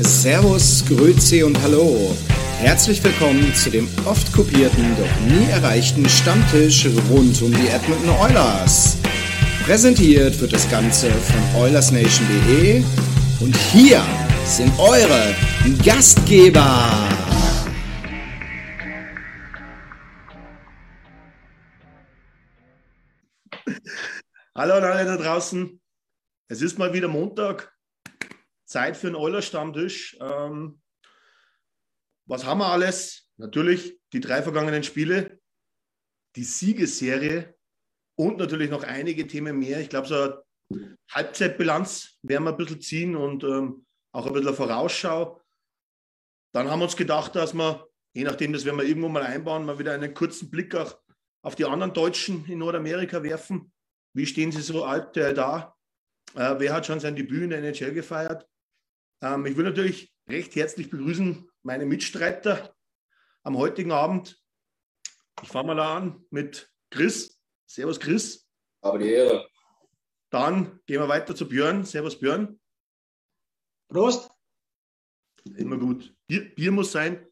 Servus, Grüezi und Hallo. Herzlich willkommen zu dem oft kopierten, doch nie erreichten Stammtisch rund um die Edmonton Oilers. Präsentiert wird das Ganze von OilersNation.de und hier sind eure Gastgeber. Hallo an alle da draußen. Es ist mal wieder Montag. Zeit für einen Euler-Stammtisch. Ähm, was haben wir alles? Natürlich die drei vergangenen Spiele, die Siegesserie und natürlich noch einige Themen mehr. Ich glaube, so eine Halbzeitbilanz werden wir ein bisschen ziehen und ähm, auch ein bisschen eine Vorausschau. Dann haben wir uns gedacht, dass wir, je nachdem, das werden wir irgendwo mal einbauen, mal wieder einen kurzen Blick auch auf die anderen Deutschen in Nordamerika werfen. Wie stehen sie so aktuell da? Äh, wer hat schon sein Debüt in der NHL gefeiert? Ähm, ich will natürlich recht herzlich begrüßen meine Mitstreiter am heutigen Abend. Ich fange mal an mit Chris. Servus, Chris. Aber die Ehre. Dann gehen wir weiter zu Björn. Servus, Björn. Prost. Immer gut. Bier, Bier muss sein.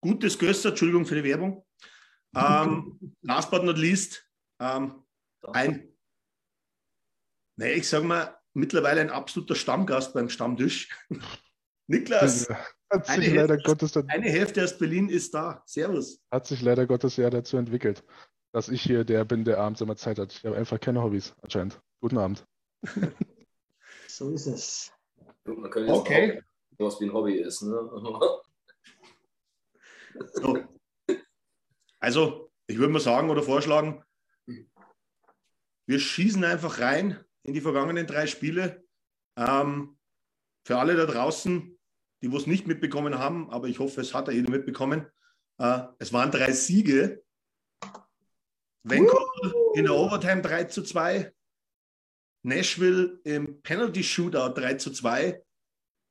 Gutes Gösser, Entschuldigung für die Werbung. Ähm, last but not least, ähm, ein, nee, ich sage mal, mittlerweile ein absoluter Stammgast beim Stammtisch. Niklas, Hat eine sich leider Hälfte, Gottes dann, eine Hälfte aus Berlin ist da. Servus. hat sich leider Gottes ja dazu entwickelt, dass ich hier der bin, der abends immer Zeit hat. Ich habe einfach keine Hobbys anscheinend. Guten Abend. So ist es. Man könnte jetzt Okay. auch was wie ein Hobby ist. Ne? So. Also, ich würde mal sagen oder vorschlagen, wir schießen einfach rein in die vergangenen drei Spiele. Ähm, für alle da draußen, die es nicht mitbekommen haben, aber ich hoffe, es hat ja jeder mitbekommen. Äh, es waren drei Siege. Vancouver in der Overtime 3 zu 2. Nashville im Penalty Shootout 3 zu 2.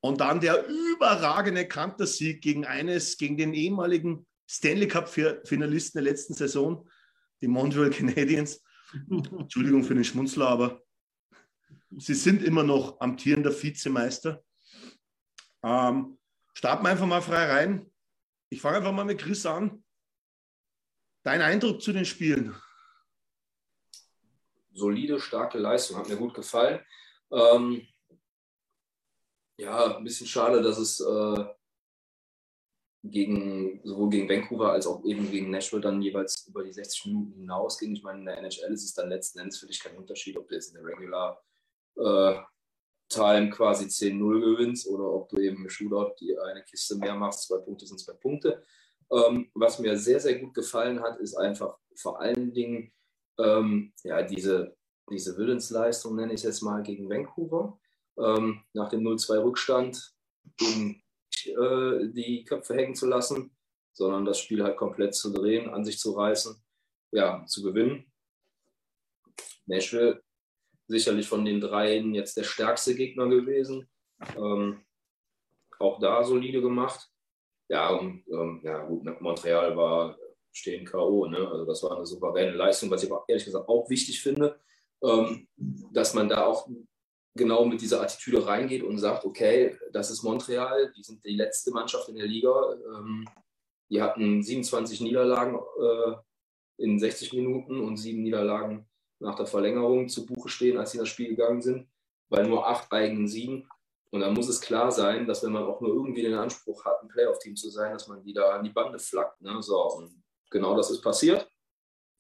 Und dann der überragende Kantersieg gegen eines, gegen den ehemaligen Stanley Cup-Finalisten der letzten Saison, die Montreal Canadiens. Entschuldigung für den Schmunzler, aber sie sind immer noch amtierender Vizemeister. Ähm, starten wir einfach mal frei rein. Ich fange einfach mal mit Chris an. Dein Eindruck zu den Spielen? Solide, starke Leistung, hat mir gut gefallen. Ähm, ja, ein bisschen schade, dass es äh, gegen, sowohl gegen Vancouver als auch eben gegen Nashville dann jeweils über die 60 Minuten hinausging. Ich meine, in der NHL ist es dann letzten Endes für dich kein Unterschied, ob du jetzt in der Regular äh, Time quasi 10-0 gewinnst oder ob du eben im Shootout die eine Kiste mehr machst. Zwei Punkte sind zwei Punkte. Ähm, was mir sehr, sehr gut gefallen hat, ist einfach vor allen Dingen ähm, ja, diese, diese Willensleistung, nenne ich es jetzt mal, gegen Vancouver. Ähm, nach dem 0-2 Rückstand, um äh, die Köpfe hängen zu lassen, sondern das Spiel halt komplett zu drehen, an sich zu reißen, ja, zu gewinnen. Nashville sicherlich von den dreien jetzt der stärkste Gegner gewesen. Ähm, auch da solide gemacht. Ja, und ähm, ja, gut, Montreal war stehen K.O. Ne? Also das war eine souveräne Leistung, was ich aber ehrlich gesagt auch wichtig finde, ähm, dass man da auch genau mit dieser Attitüde reingeht und sagt, okay, das ist Montreal, die sind die letzte Mannschaft in der Liga. Ähm, die hatten 27 Niederlagen äh, in 60 Minuten und sieben Niederlagen nach der Verlängerung zu Buche stehen, als sie in das Spiel gegangen sind, bei nur acht eigenen Siegen. Und dann muss es klar sein, dass wenn man auch nur irgendwie den Anspruch hat, ein Playoff-Team zu sein, dass man die da an die Bande flackt. Ne? So, und genau das ist passiert.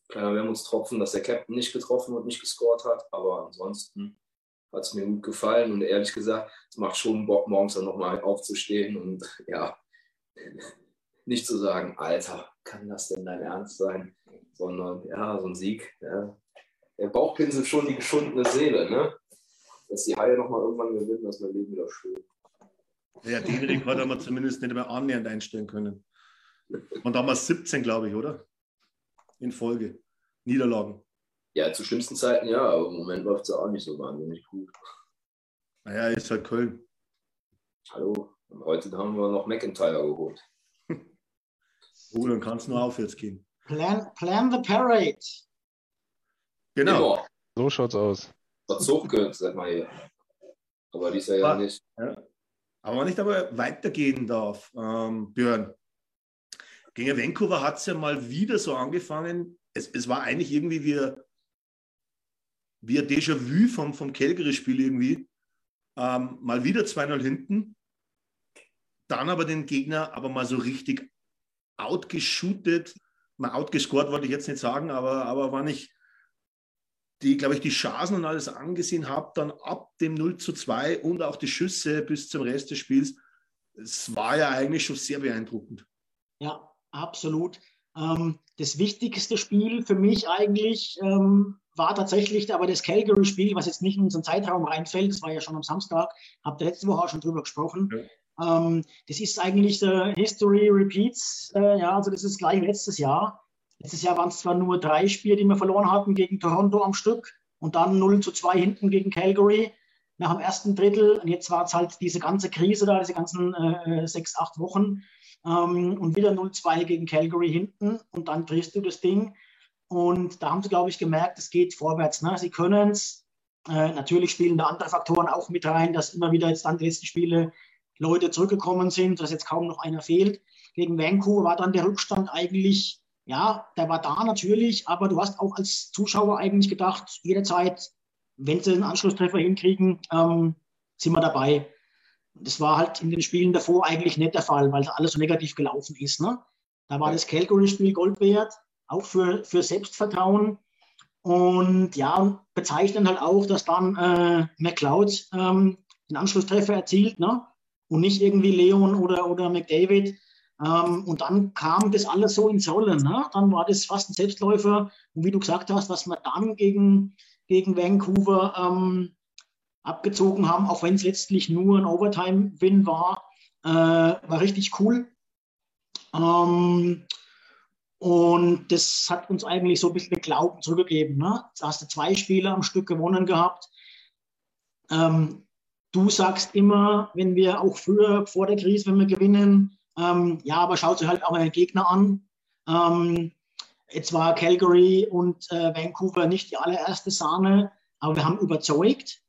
Kleiner Wermutstropfen, dass der Captain nicht getroffen und nicht gescored hat, aber ansonsten hat es mir gut gefallen und ehrlich gesagt, es macht schon Bock, morgens dann nochmal aufzustehen und ja, nicht zu sagen, Alter, kann das denn dein Ernst sein? Sondern ja, so ein Sieg, ja, der Bauch pinselt schon die geschundene Seele, ne? Dass die Haie nochmal irgendwann gewinnen, das ist mein Leben wieder schön. Ja, den Rekord haben wir zumindest nicht mehr annähernd einstellen können. Und damals 17, glaube ich, oder? In Folge. Niederlagen. Ja, zu schlimmsten Zeiten ja, aber im Moment läuft es auch nicht so wahnsinnig gut. Naja, ist halt Köln. Hallo, und heute haben wir noch McIntyre geholt. Oh, dann kann es nur aufwärts gehen. Plan, plan the parade. Genau. Immer. So schaut's aus. Was Zug gehört, sag mal hier. Aber die ist ja, ja nicht. Aber wenn ich aber weitergehen darf, ähm, Björn, gegen Vancouver hat es ja mal wieder so angefangen. Es, es war eigentlich irgendwie wie, wie ein Déjà-vu vom, vom Calgary-Spiel irgendwie. Ähm, mal wieder 2-0 hinten. Dann aber den Gegner aber mal so richtig outgeshootet. Mal outgescored wollte ich jetzt nicht sagen, aber, aber war nicht die, glaube ich, die Chancen und alles angesehen habe, dann ab dem 0 zu 2 und auch die Schüsse bis zum Rest des Spiels, es war ja eigentlich schon sehr beeindruckend. Ja, absolut. Ähm, das wichtigste Spiel für mich eigentlich ähm, war tatsächlich aber das Calgary-Spiel, was jetzt nicht in unseren Zeitraum reinfällt. Das war ja schon am Samstag, habt ihr letzte Woche auch schon drüber gesprochen. Ja. Ähm, das ist eigentlich der History Repeats. Äh, ja, also das ist gleich letztes Jahr. Letztes Jahr waren es zwar nur drei Spiele, die wir verloren hatten gegen Toronto am Stück und dann 0 zu 2 hinten gegen Calgary nach dem ersten Drittel. Und jetzt war es halt diese ganze Krise da, diese ganzen äh, sechs, acht Wochen. Ähm, und wieder 0-2 gegen Calgary hinten und dann drehst du das Ding. Und da haben sie, glaube ich, gemerkt, es geht vorwärts. Ne? Sie können es. Äh, natürlich spielen da andere Faktoren auch mit rein, dass immer wieder jetzt dann die letzten Spiele Leute zurückgekommen sind, dass jetzt kaum noch einer fehlt. Gegen Vancouver war dann der Rückstand eigentlich ja, der war da natürlich, aber du hast auch als Zuschauer eigentlich gedacht, jederzeit, wenn sie einen Anschlusstreffer hinkriegen, ähm, sind wir dabei. Das war halt in den Spielen davor eigentlich nicht der Fall, weil alles so negativ gelaufen ist. Ne? Da war das Calgary-Spiel Gold wert, auch für, für Selbstvertrauen. Und ja, bezeichnen halt auch, dass dann äh, McLeod ähm, den Anschlusstreffer erzielt ne? und nicht irgendwie Leon oder, oder McDavid. Ähm, und dann kam das alles so ins Rollen. Ne? Dann war das fast ein Selbstläufer. Und wie du gesagt hast, was wir dann gegen, gegen Vancouver ähm, abgezogen haben, auch wenn es letztlich nur ein Overtime-Win war, äh, war richtig cool. Ähm, und das hat uns eigentlich so ein bisschen Glauben zurückgegeben. Ne? Da hast du zwei Spiele am Stück gewonnen gehabt. Ähm, du sagst immer, wenn wir auch früher vor der Krise, wenn wir gewinnen, ähm, ja, aber schaut sich halt auch einen Gegner an. Ähm, jetzt war Calgary und äh, Vancouver nicht die allererste Sahne, aber wir haben überzeugt.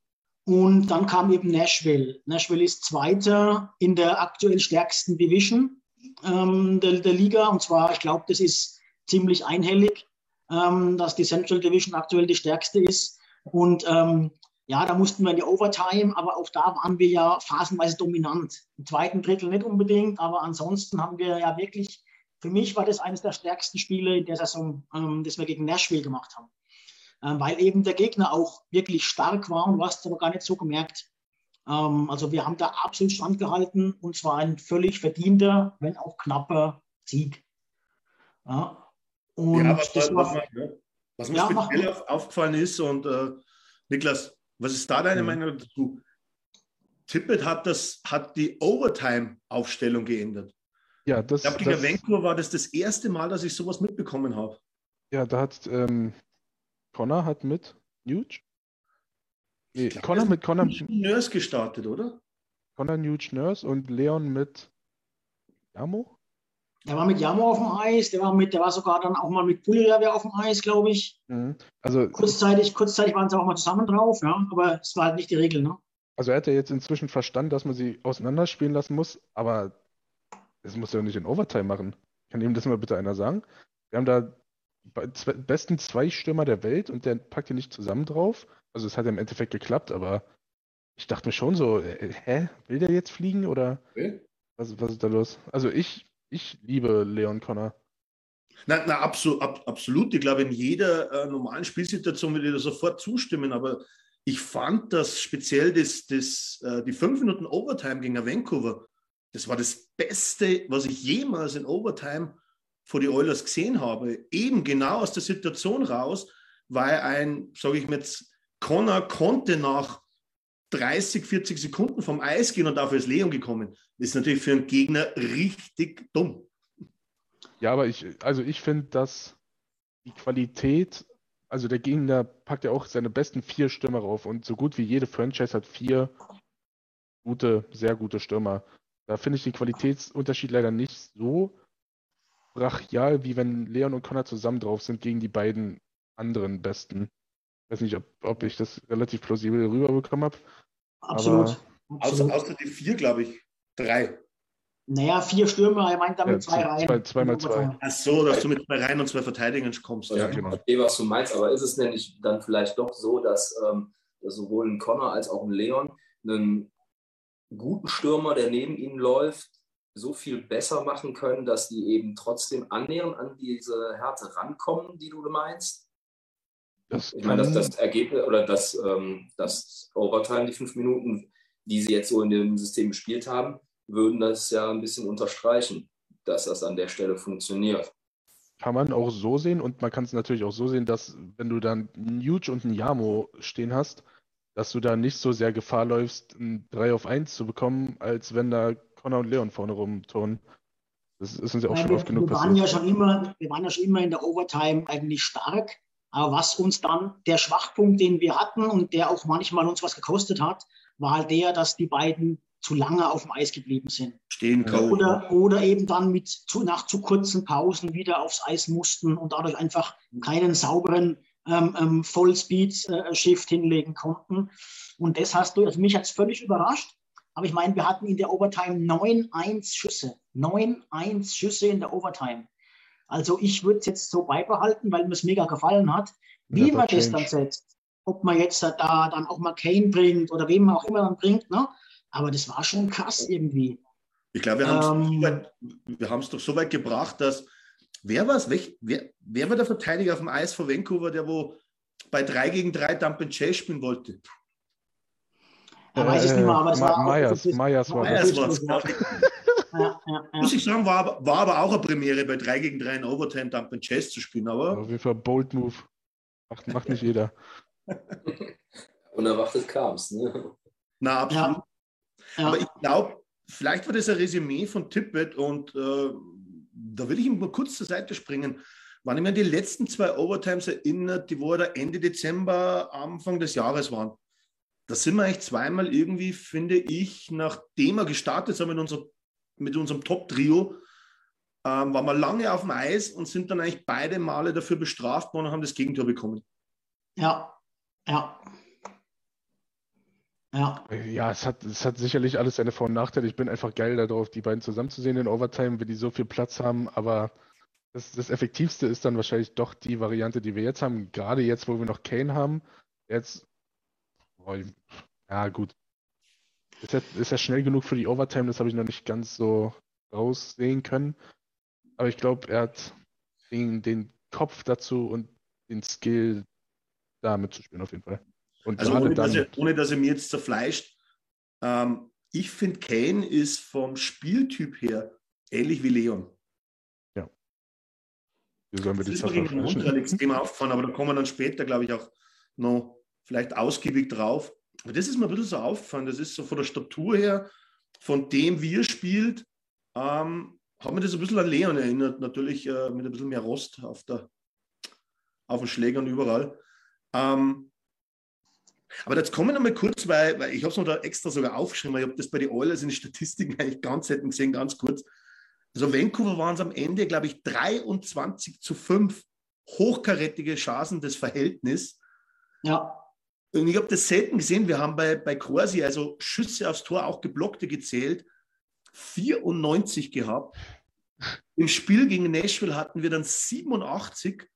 Und dann kam eben Nashville. Nashville ist Zweiter in der aktuell stärksten Division ähm, der, der, Liga. Und zwar, ich glaube, das ist ziemlich einhellig, ähm, dass die Central Division aktuell die stärkste ist. Und ähm, ja, da mussten wir in die Overtime, aber auch da waren wir ja phasenweise dominant. Im zweiten Drittel nicht unbedingt, aber ansonsten haben wir ja wirklich, für mich war das eines der stärksten Spiele in der Saison, ähm, das wir gegen Nashville gemacht haben. Ähm, weil eben der Gegner auch wirklich stark war und du hast es aber gar nicht so gemerkt. Ähm, also wir haben da absolut standgehalten und zwar ein völlig verdienter, wenn auch knapper Sieg. Ja, und ja, was, das was, war, was, mir ja, speziell aufgefallen ist und äh, Niklas, was ist da deine mhm. Meinung dazu? Tippett hat, das, hat die Overtime-Aufstellung geändert. Ja, das, ich glaube, gegen Vancouver war das das erste Mal, dass ich sowas mitbekommen habe. Ja, da hat ähm, Connor hat mit Nuge. Nee, glaub, Connor mit Connor. Nurse gestartet, oder? Connor Nuge Nurse und Leon mit Jamo? Der war mit Jamo auf dem Eis, der war mit, der war sogar dann auch mal mit Pullerer auf dem Eis, glaube ich. Mhm. Also kurzzeitig, kurzzeitig waren sie auch mal zusammen drauf, ja, aber es war halt nicht die Regel, ne? Also er hat ja jetzt inzwischen verstanden, dass man sie auseinanderspielen lassen muss, aber das muss er nicht in Overtime machen. Kann ihm das mal bitte einer sagen? Wir haben da zwei, besten zwei Stürmer der Welt und der packt die nicht zusammen drauf. Also es hat ja im Endeffekt geklappt, aber ich dachte mir schon so, äh, hä, will der jetzt fliegen oder okay. was, was ist da los? Also ich ich liebe Leon Connor. Na, na absolut, ab, absolut. Ich glaube, in jeder äh, normalen Spielsituation würde ich da sofort zustimmen. Aber ich fand das speziell das, das, äh, die fünf Minuten Overtime gegen Vancouver, das war das Beste, was ich jemals in Overtime vor die Oilers gesehen habe. Eben genau aus der Situation raus, weil ein, sage ich mir jetzt, Connor konnte nach 30, 40 Sekunden vom Eis gehen und dafür ist Leon gekommen. Das ist natürlich für einen Gegner richtig dumm. Ja, aber ich, also ich finde, dass die Qualität, also der Gegner packt ja auch seine besten vier Stürmer rauf und so gut wie jede Franchise hat vier gute, sehr gute Stürmer. Da finde ich den Qualitätsunterschied leider nicht so brachial, wie wenn Leon und Connor zusammen drauf sind gegen die beiden anderen besten. Ich weiß nicht, ob, ob ich das relativ plausibel rüberbekommen habe. Absolut. Außer, außer die vier, glaube ich. Drei. Naja, vier Stürmer, er meint damit ja, zwei Reihen. Zwei, zweimal zwei. Ach so, dass du mit zwei Reihen und zwei Verteidigern kommst. Also, ja, genau. Ich verstehe, was du meinst, aber ist es nämlich dann vielleicht doch so, dass, ähm, dass sowohl ein Connor als auch ein Leon einen guten Stürmer, der neben ihnen läuft, so viel besser machen können, dass die eben trotzdem annähernd an diese Härte rankommen, die du meinst? Das ich meine, dass das Ergebnis oder das, ähm, das Overtime, die fünf Minuten, die sie jetzt so in dem System gespielt haben, würden das ja ein bisschen unterstreichen, dass das an der Stelle funktioniert. Kann man auch so sehen und man kann es natürlich auch so sehen, dass wenn du dann einen Huge und einen Yamo stehen hast, dass du da nicht so sehr Gefahr läufst, ein 3 auf 1 zu bekommen, als wenn da Connor und Leon vorne rumturnen. Das ist uns ja auch schon oft genug wir waren passiert. Ja schon immer, wir waren ja schon immer in der Overtime eigentlich stark. Aber was uns dann, der Schwachpunkt, den wir hatten und der auch manchmal uns was gekostet hat, war halt der, dass die beiden zu lange auf dem Eis geblieben sind. Stehen können. Oder, oder eben dann mit zu, nach zu kurzen Pausen wieder aufs Eis mussten und dadurch einfach keinen sauberen ähm, ähm, Vollspeed-Shift hinlegen konnten. Und das hast du, also mich hat es völlig überrascht. Aber ich meine, wir hatten in der Overtime 9-1 Schüsse. 9-1 Schüsse in der Overtime. Also ich würde es jetzt so beibehalten, weil mir es mega gefallen hat. Wie Never man change. das dann setzt, ob man jetzt da dann auch mal Kane bringt oder wem man auch immer dann bringt, ne? aber das war schon krass irgendwie. Ich glaube, wir haben es ähm, doch so weit gebracht, dass wer war es? Wer, wer war der Verteidiger auf dem Eis vor Vancouver, der wo bei 3 gegen 3 Dump and Chase spielen wollte? Er weiß es nicht mehr, aber es war Meyers, Meyers war das. Ja. Muss ich sagen, war, war aber auch eine Premiere, bei 3 gegen 3 in Overtime Dump and Chase zu spielen. Aber auf jeden Fall Bold Move. Macht, macht nicht jeder. Unerwartet kam es, ne? Na, absolut. Aber ich glaube, vielleicht war das ein Resümee von Tippett und äh, da will ich ihm mal kurz zur Seite springen. Wann ich mir an die letzten zwei Overtimes erinnert, die wo da Ende Dezember, Anfang des Jahres waren. Da sind wir eigentlich zweimal irgendwie, finde ich, nachdem wir gestartet sind mit, unser, mit unserem Top-Trio, ähm, waren wir lange auf dem Eis und sind dann eigentlich beide Male dafür bestraft worden und haben das Gegentor bekommen. Ja, ja. Ja, ja es, hat, es hat sicherlich alles seine Vor- und Nachteile. Ich bin einfach geil darauf, die beiden zusammenzusehen in Overtime, wenn die so viel Platz haben. Aber das, das Effektivste ist dann wahrscheinlich doch die Variante, die wir jetzt haben. Gerade jetzt, wo wir noch Kane haben. Jetzt, oh, ja gut. Ist er, ist er schnell genug für die Overtime? Das habe ich noch nicht ganz so raussehen können. Aber ich glaube, er hat den, den Kopf dazu und den Skill, da mitzuspielen auf jeden Fall. Und also ohne dass, er, ohne dass, er, mir jetzt zerfleischt, ähm, ich finde, Kane ist vom Spieltyp her ähnlich wie Leon. Ja. Wie sollen wir das ist mir gegen Montreal extrem aufgefallen, aber da kommen wir dann später, glaube ich, auch noch vielleicht ausgiebig drauf. Aber das ist mir ein bisschen so aufgefallen. Das ist so von der Statur her, von dem, wie er spielt, ähm, hat mir das ein bisschen an Leon erinnert. Natürlich äh, mit ein bisschen mehr Rost auf, der, auf den Schlägern überall. Ähm, aber jetzt kommen wir noch mal kurz, weil, weil ich habe es noch da extra sogar aufgeschrieben, weil ich habe das bei den Oilers in den Statistiken eigentlich ganz hätten gesehen, ganz kurz. Also Vancouver waren es am Ende, glaube ich, 23 zu 5 hochkarätige Chancen des Verhältnisses. Ja. Und ich habe das selten gesehen. Wir haben bei, bei Corsi also Schüsse aufs Tor, auch geblockte gezählt, 94 gehabt. Im Spiel gegen Nashville hatten wir dann 87.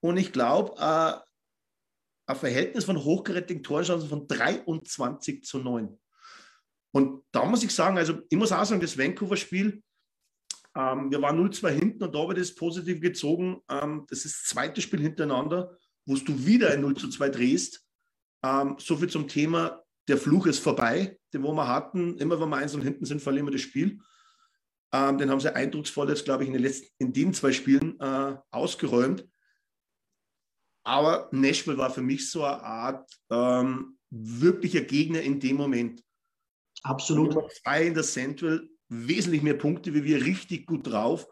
Und ich glaube, äh, ein Verhältnis von hochgerätigen Torchancen von 23 zu 9. Und da muss ich sagen, also ich muss auch sagen, das Vancouver-Spiel, ähm, wir waren 0-2 hinten und da wird es positiv gezogen. Ähm, das ist das zweite Spiel hintereinander, wo du wieder ein 0 zu 2 drehst. Ähm, so viel zum Thema, der Fluch ist vorbei, den wo wir hatten. Immer wenn wir eins und hinten sind, verlieren wir das Spiel. Ähm, den haben sie eindrucksvoll jetzt, glaube ich, in den, letzten, in den zwei Spielen äh, ausgeräumt. Aber Nashville war für mich so eine Art ähm, wirklicher Gegner in dem Moment. Absolut. Zwei in der Central, wesentlich mehr Punkte wie wir, richtig gut drauf.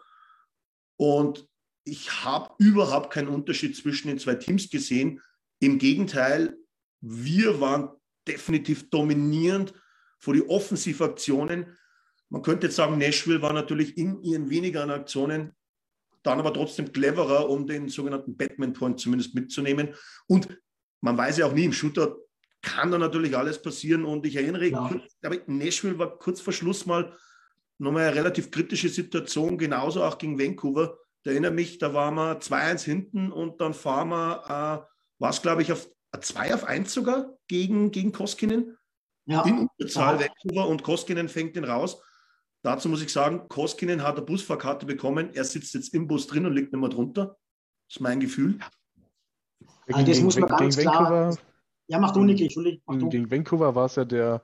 Und ich habe überhaupt keinen Unterschied zwischen den zwei Teams gesehen. Im Gegenteil, wir waren definitiv dominierend vor die Offensivaktionen. Man könnte jetzt sagen, Nashville war natürlich in ihren wenigeren Aktionen dann aber trotzdem cleverer, um den sogenannten Batman-Point zumindest mitzunehmen. Und man weiß ja auch nie, im Shooter kann da natürlich alles passieren. Und ich erinnere, ja. kurz, Nashville war kurz vor Schluss mal nochmal eine relativ kritische Situation, genauso auch gegen Vancouver. Da erinnere mich, da waren wir 2-1 hinten und dann fahren wir, äh, war es glaube ich auf 2 auf 1 sogar gegen, gegen Koskinen. Ja. In Unterzahl ja. Vancouver und Koskinen fängt den raus. Dazu muss ich sagen, Koskinen hat eine Busfahrkarte bekommen. Er sitzt jetzt im Bus drin und liegt nicht mehr drunter. Das ist mein Gefühl. Also das muss man ganz klar. Vancouver, ja, mach du, Niki, Entschuldigung. Mach du. Gegen Vancouver war es ja der,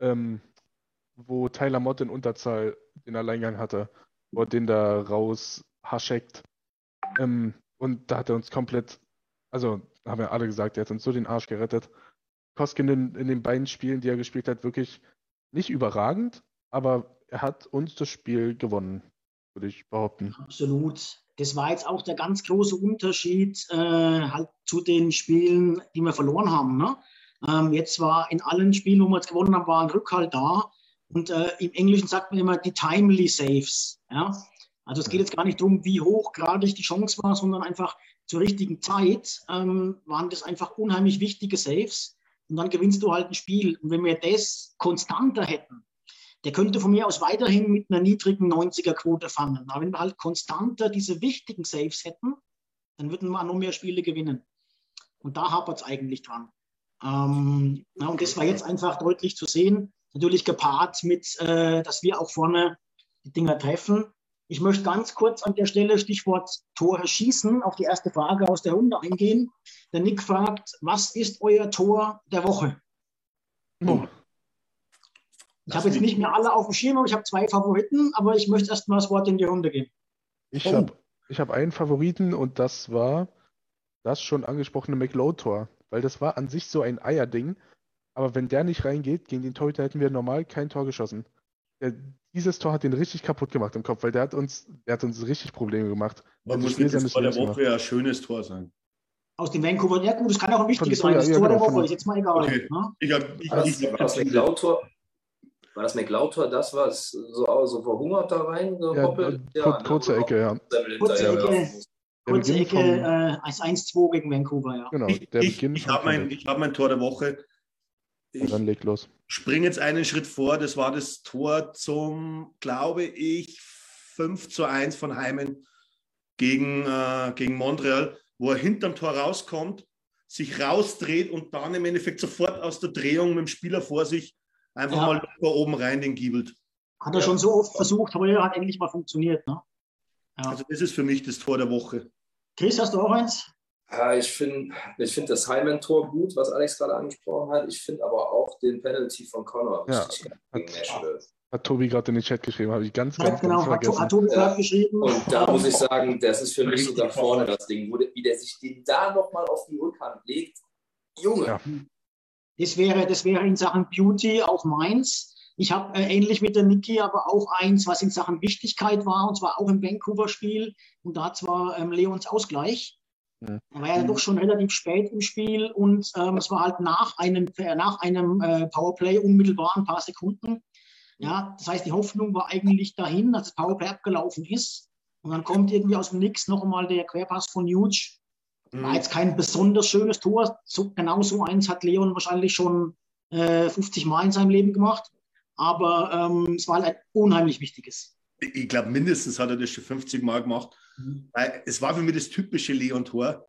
ähm, wo Tyler Mott in Unterzahl den Alleingang hatte, wo er den da raus hascheckt. Ähm, und da hat er uns komplett, also haben ja alle gesagt, er hat uns so den Arsch gerettet. Koskinen in, in den beiden Spielen, die er gespielt hat, wirklich nicht überragend, aber er hat uns das Spiel gewonnen, würde ich behaupten. Absolut. Das war jetzt auch der ganz große Unterschied äh, halt zu den Spielen, die wir verloren haben. Ne? Ähm, jetzt war in allen Spielen, wo wir jetzt gewonnen haben, war ein Rückhalt da. Und äh, im Englischen sagt man immer die timely saves. Ja? Also es geht jetzt gar nicht darum, wie hochgradig die Chance war, sondern einfach zur richtigen Zeit ähm, waren das einfach unheimlich wichtige Saves. Und dann gewinnst du halt ein Spiel. Und wenn wir das konstanter hätten, der könnte von mir aus weiterhin mit einer niedrigen 90er-Quote fangen. Aber wenn wir halt konstanter diese wichtigen Saves hätten, dann würden wir noch mehr Spiele gewinnen. Und da hapert es eigentlich dran. Ähm, na, und das war jetzt einfach deutlich zu sehen. Natürlich gepaart mit, äh, dass wir auch vorne die Dinger treffen. Ich möchte ganz kurz an der Stelle Stichwort Tore schießen auf die erste Frage aus der Runde eingehen. Der Nick fragt, was ist euer Tor der Woche? Oh. Ich habe jetzt nicht mehr alle auf dem Schirm, aber ich habe zwei Favoriten, aber ich möchte erst mal das Wort in die Runde geben. Ich oh. habe ich hab einen Favoriten und das war das schon angesprochene McLeod-Tor, weil das war an sich so ein Eierding, aber wenn der nicht reingeht, gegen den Torhüter hätten wir normal kein Tor geschossen. Der, dieses Tor hat den richtig kaputt gemacht im Kopf, weil der hat uns, der hat uns richtig Probleme gemacht. Aber muss das Tor der Woche ja ein schönes Tor sein. Aus dem Vancouver, ja gut, das kann auch ein wichtiges sein. Das ja, Tor genau, der Woche ist jetzt mal egal. Okay. Ne? Ich hab, ich, war das, ich, war das McLeod-Tor? War das McLeud-Tor, das, was so, so verhungert da rein gehoppelt? Ja, ja, kurze ne? Ecke, ja. Kurze Ecke. Kurze Ecke, äh, 1-2 gegen Vancouver, ja. Genau, der ich, Beginn ich, habe mein, hab mein Tor der Woche. Ich dann leg los. Spring jetzt einen Schritt vor. Das war das Tor zum, glaube ich, 5 zu 1 von Heimen gegen, äh, gegen Montreal, wo er hinterm Tor rauskommt, sich rausdreht und dann im Endeffekt sofort aus der Drehung mit dem Spieler vor sich einfach ja. mal locker oben rein den giebelt. Hat er ja. schon so oft versucht, aber er hat endlich mal funktioniert. Ne? Ja. Also das ist für mich das Tor der Woche. Chris, hast du auch eins? Ja, ich finde ich find das Hyman-Tor gut, was Alex gerade angesprochen hat. Ich finde aber auch den Penalty von Connor ja, richtig gegen Nashville. Hat Tobi gerade in den Chat geschrieben, habe ich ganz, ganz, genau, ganz vergessen. Hat, Tobi gerade geschrieben. Und da muss ich sagen, das ist für mich sogar vorne das Ding, wo der, wie der sich den da nochmal auf die Rückhand legt. Junge. Ja. Das wäre, das wäre in Sachen Beauty auch meins. Ich habe äh, ähnlich mit der Niki aber auch eins, was in Sachen Wichtigkeit war, und zwar auch im Vancouver-Spiel. Und da zwar ähm, Leons Ausgleich. Ja. war ja doch schon relativ spät im Spiel und ähm, es war halt nach einem, äh, nach einem äh, Powerplay unmittelbar ein paar Sekunden. Ja, das heißt, die Hoffnung war eigentlich dahin, dass das Powerplay abgelaufen ist. Und dann kommt irgendwie aus dem Nix noch einmal der Querpass von Huge. War jetzt kein besonders schönes Tor. So, genau so eins hat Leon wahrscheinlich schon äh, 50 Mal in seinem Leben gemacht. Aber ähm, es war halt ein unheimlich wichtiges ich glaube, mindestens hat er das schon 50 Mal gemacht. Mhm. Weil es war für mich das typische Leon-Tor.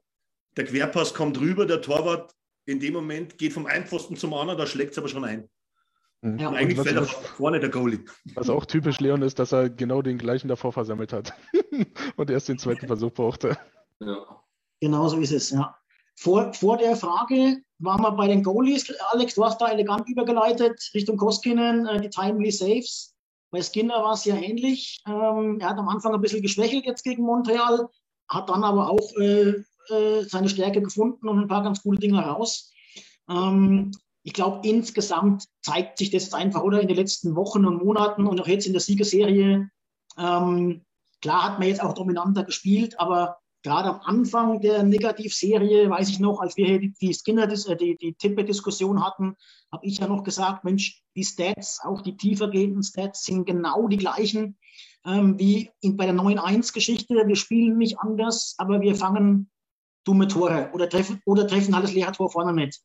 Der Querpass kommt rüber, der Torwart in dem Moment geht vom Einpfosten zum anderen, da schlägt es aber schon ein. Mhm. Ja, eigentlich fällt er vorne der Goalie. Was auch typisch Leon ist, dass er genau den gleichen davor versammelt hat und erst den zweiten Versuch brauchte. Ja. Genau so ist es, ja. Vor, vor der Frage waren wir bei den Goalies. Alex, du hast da elegant übergeleitet Richtung Koskinen, äh, die Timely Saves. Bei Skinner war es ja ähnlich. Ähm, er hat am Anfang ein bisschen geschwächelt jetzt gegen Montreal, hat dann aber auch äh, äh, seine Stärke gefunden und ein paar ganz coole Dinge raus. Ähm, ich glaube, insgesamt zeigt sich das einfach, oder in den letzten Wochen und Monaten und auch jetzt in der Siegerserie. Ähm, klar hat man jetzt auch dominanter gespielt, aber gerade am Anfang der Negativserie, weiß ich noch, als wir hier die, Skinner, äh, die, die Tippe-Diskussion hatten, habe ich ja noch gesagt, Mensch, die Stats, auch die tiefergehenden Stats sind genau die gleichen ähm, wie in, bei der 9-1-Geschichte. Wir spielen nicht anders, aber wir fangen dumme Tore oder treffen, oder treffen halt das leere Tor vorne nicht.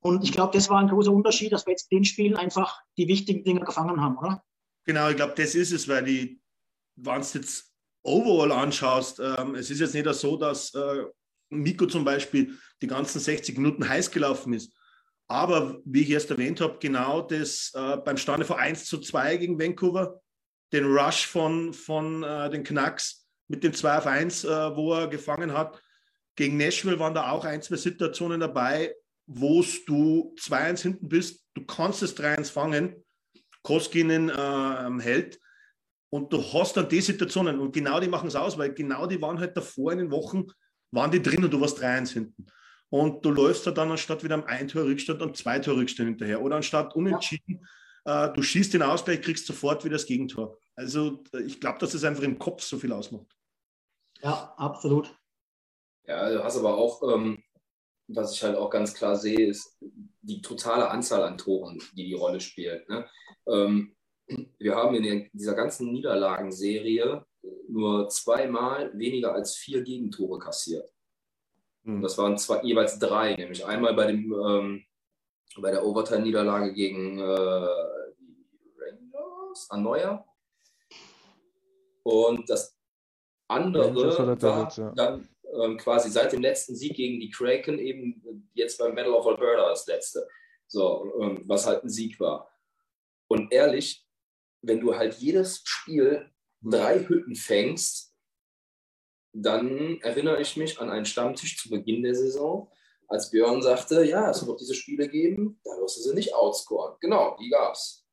Und ich glaube, das war ein großer Unterschied, dass wir jetzt den Spielen einfach die wichtigen Dinge gefangen haben, oder? Genau, ich glaube, das ist es, weil die, wenn du jetzt overall anschaust, ähm, es ist jetzt nicht so, dass äh, Miko zum Beispiel die ganzen 60 Minuten heiß gelaufen ist. Aber wie ich erst erwähnt habe, genau das äh, beim Stande von 1 zu 2 gegen Vancouver, den Rush von, von äh, den Knacks mit dem 2 auf 1, äh, wo er gefangen hat. Gegen Nashville waren da auch ein, zwei Situationen dabei, wo du 2-1 hinten bist, du kannst das 3-1 fangen, Koskinen äh, hält und du hast dann die Situationen und genau die machen es aus, weil genau die waren halt davor in den Wochen, waren die drin und du warst 3-1 hinten. Und du läufst da dann anstatt wieder am ein Tor Rückstand und zwei Tor Rückstand hinterher. Oder anstatt unentschieden, ja. äh, du schießt den Ausgleich, kriegst sofort wieder das Gegentor. Also ich glaube, dass es einfach im Kopf so viel ausmacht. Ja, absolut. Ja, du hast aber auch, ähm, was ich halt auch ganz klar sehe, ist die totale Anzahl an Toren, die die Rolle spielt. Ne? Ähm, wir haben in dieser ganzen Niederlagenserie nur zweimal weniger als vier Gegentore kassiert. Mhm. Das waren zwei, jeweils drei, nämlich einmal bei, dem, ähm, bei der Overtime-Niederlage gegen äh, die Rangers, Anoia. Und das andere war ja. dann ähm, quasi seit dem letzten Sieg gegen die Kraken eben jetzt beim Battle of Alberta das letzte. So, ähm, was halt ein Sieg war. Und ehrlich, wenn du halt jedes Spiel drei Hütten fängst, dann erinnere ich mich an einen Stammtisch zu Beginn der Saison, als Björn sagte, ja, es wird diese Spiele geben, da wirst du sie nicht outscoren. Genau, die gab es.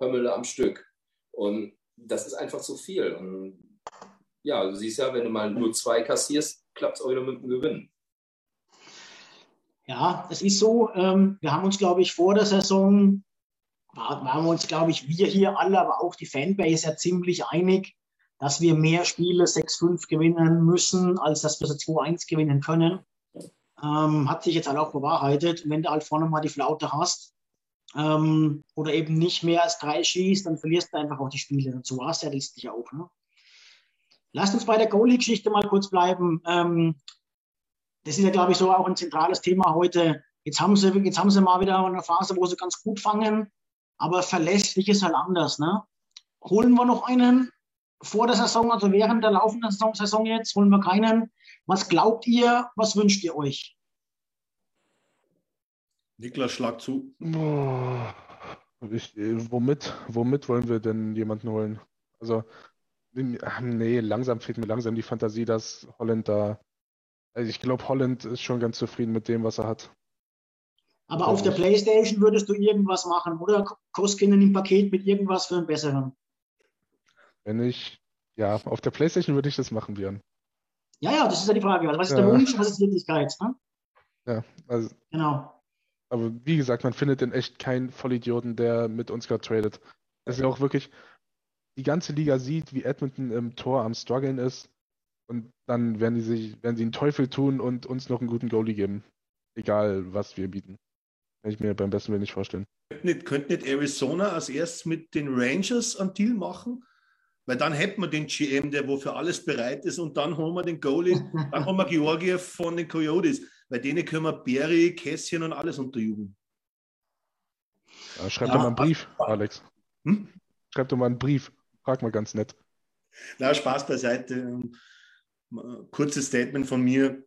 Hömmele am Stück. Und das ist einfach zu viel. Und ja, du siehst ja, wenn du mal nur zwei kassierst, klappt es auch wieder mit dem Gewinn. Ja, es ist so. Ähm, wir haben uns, glaube ich, vor der Saison, waren wir uns, glaube ich, wir hier alle, aber auch die Fanbase ja ziemlich einig, dass wir mehr Spiele 6-5 gewinnen müssen, als dass wir sie 2-1 gewinnen können. Ähm, hat sich jetzt halt auch bewahrheitet. wenn du halt vorne mal die Flaute hast ähm, oder eben nicht mehr als drei schießt, dann verlierst du einfach auch die Spiele. Und so hast du ja letztlich auch. Ne? Lasst uns bei der Goalie-Geschichte mal kurz bleiben. Ähm, das ist ja, glaube ich, so auch ein zentrales Thema heute. Jetzt haben, sie, jetzt haben sie mal wieder eine Phase, wo sie ganz gut fangen, aber verlässlich ist halt anders. Ne? Holen wir noch einen vor der Saison, also während der laufenden Saison jetzt, holen wir keinen. Was glaubt ihr, was wünscht ihr euch? Niklas, schlag zu. Ich, womit, womit wollen wir denn jemanden holen? Also, nee, langsam fehlt mir langsam die Fantasie, dass Holland da. Also ich glaube, Holland ist schon ganz zufrieden mit dem, was er hat. Aber auf der Playstation würdest du irgendwas machen, oder? Koskinen im Paket mit irgendwas für einen besseren. Wenn ich, ja, auf der Playstation würde ich das machen, Björn. Ja, ja, das ist ja die Frage. Also, was ist ja. der Wunsch, was ist Wirklichkeit? Ne? Ja, also. Genau. Aber wie gesagt, man findet in echt keinen Vollidioten, der mit uns gerade tradet. Das ist ja auch wirklich, die ganze Liga sieht, wie Edmonton im Tor am struggeln ist. Und dann werden die sich, werden sie einen Teufel tun und uns noch einen guten Goalie geben. Egal, was wir bieten. Kann ich mir beim besten Willen nicht vorstellen. Könnte nicht, könnte nicht Arizona als erstes mit den Rangers einen Deal machen? Weil dann hätten wir den GM, der wofür alles bereit ist, und dann holen wir den Goalie, dann haben wir Georgiev von den Coyotes. Bei denen können wir Berry, Kässchen und alles unterjubeln. Ja, schreib ja. doch mal einen Brief, Alex. Hm? Schreib doch mal einen Brief. Frag mal ganz nett. Na, Spaß beiseite. Kurzes Statement von mir.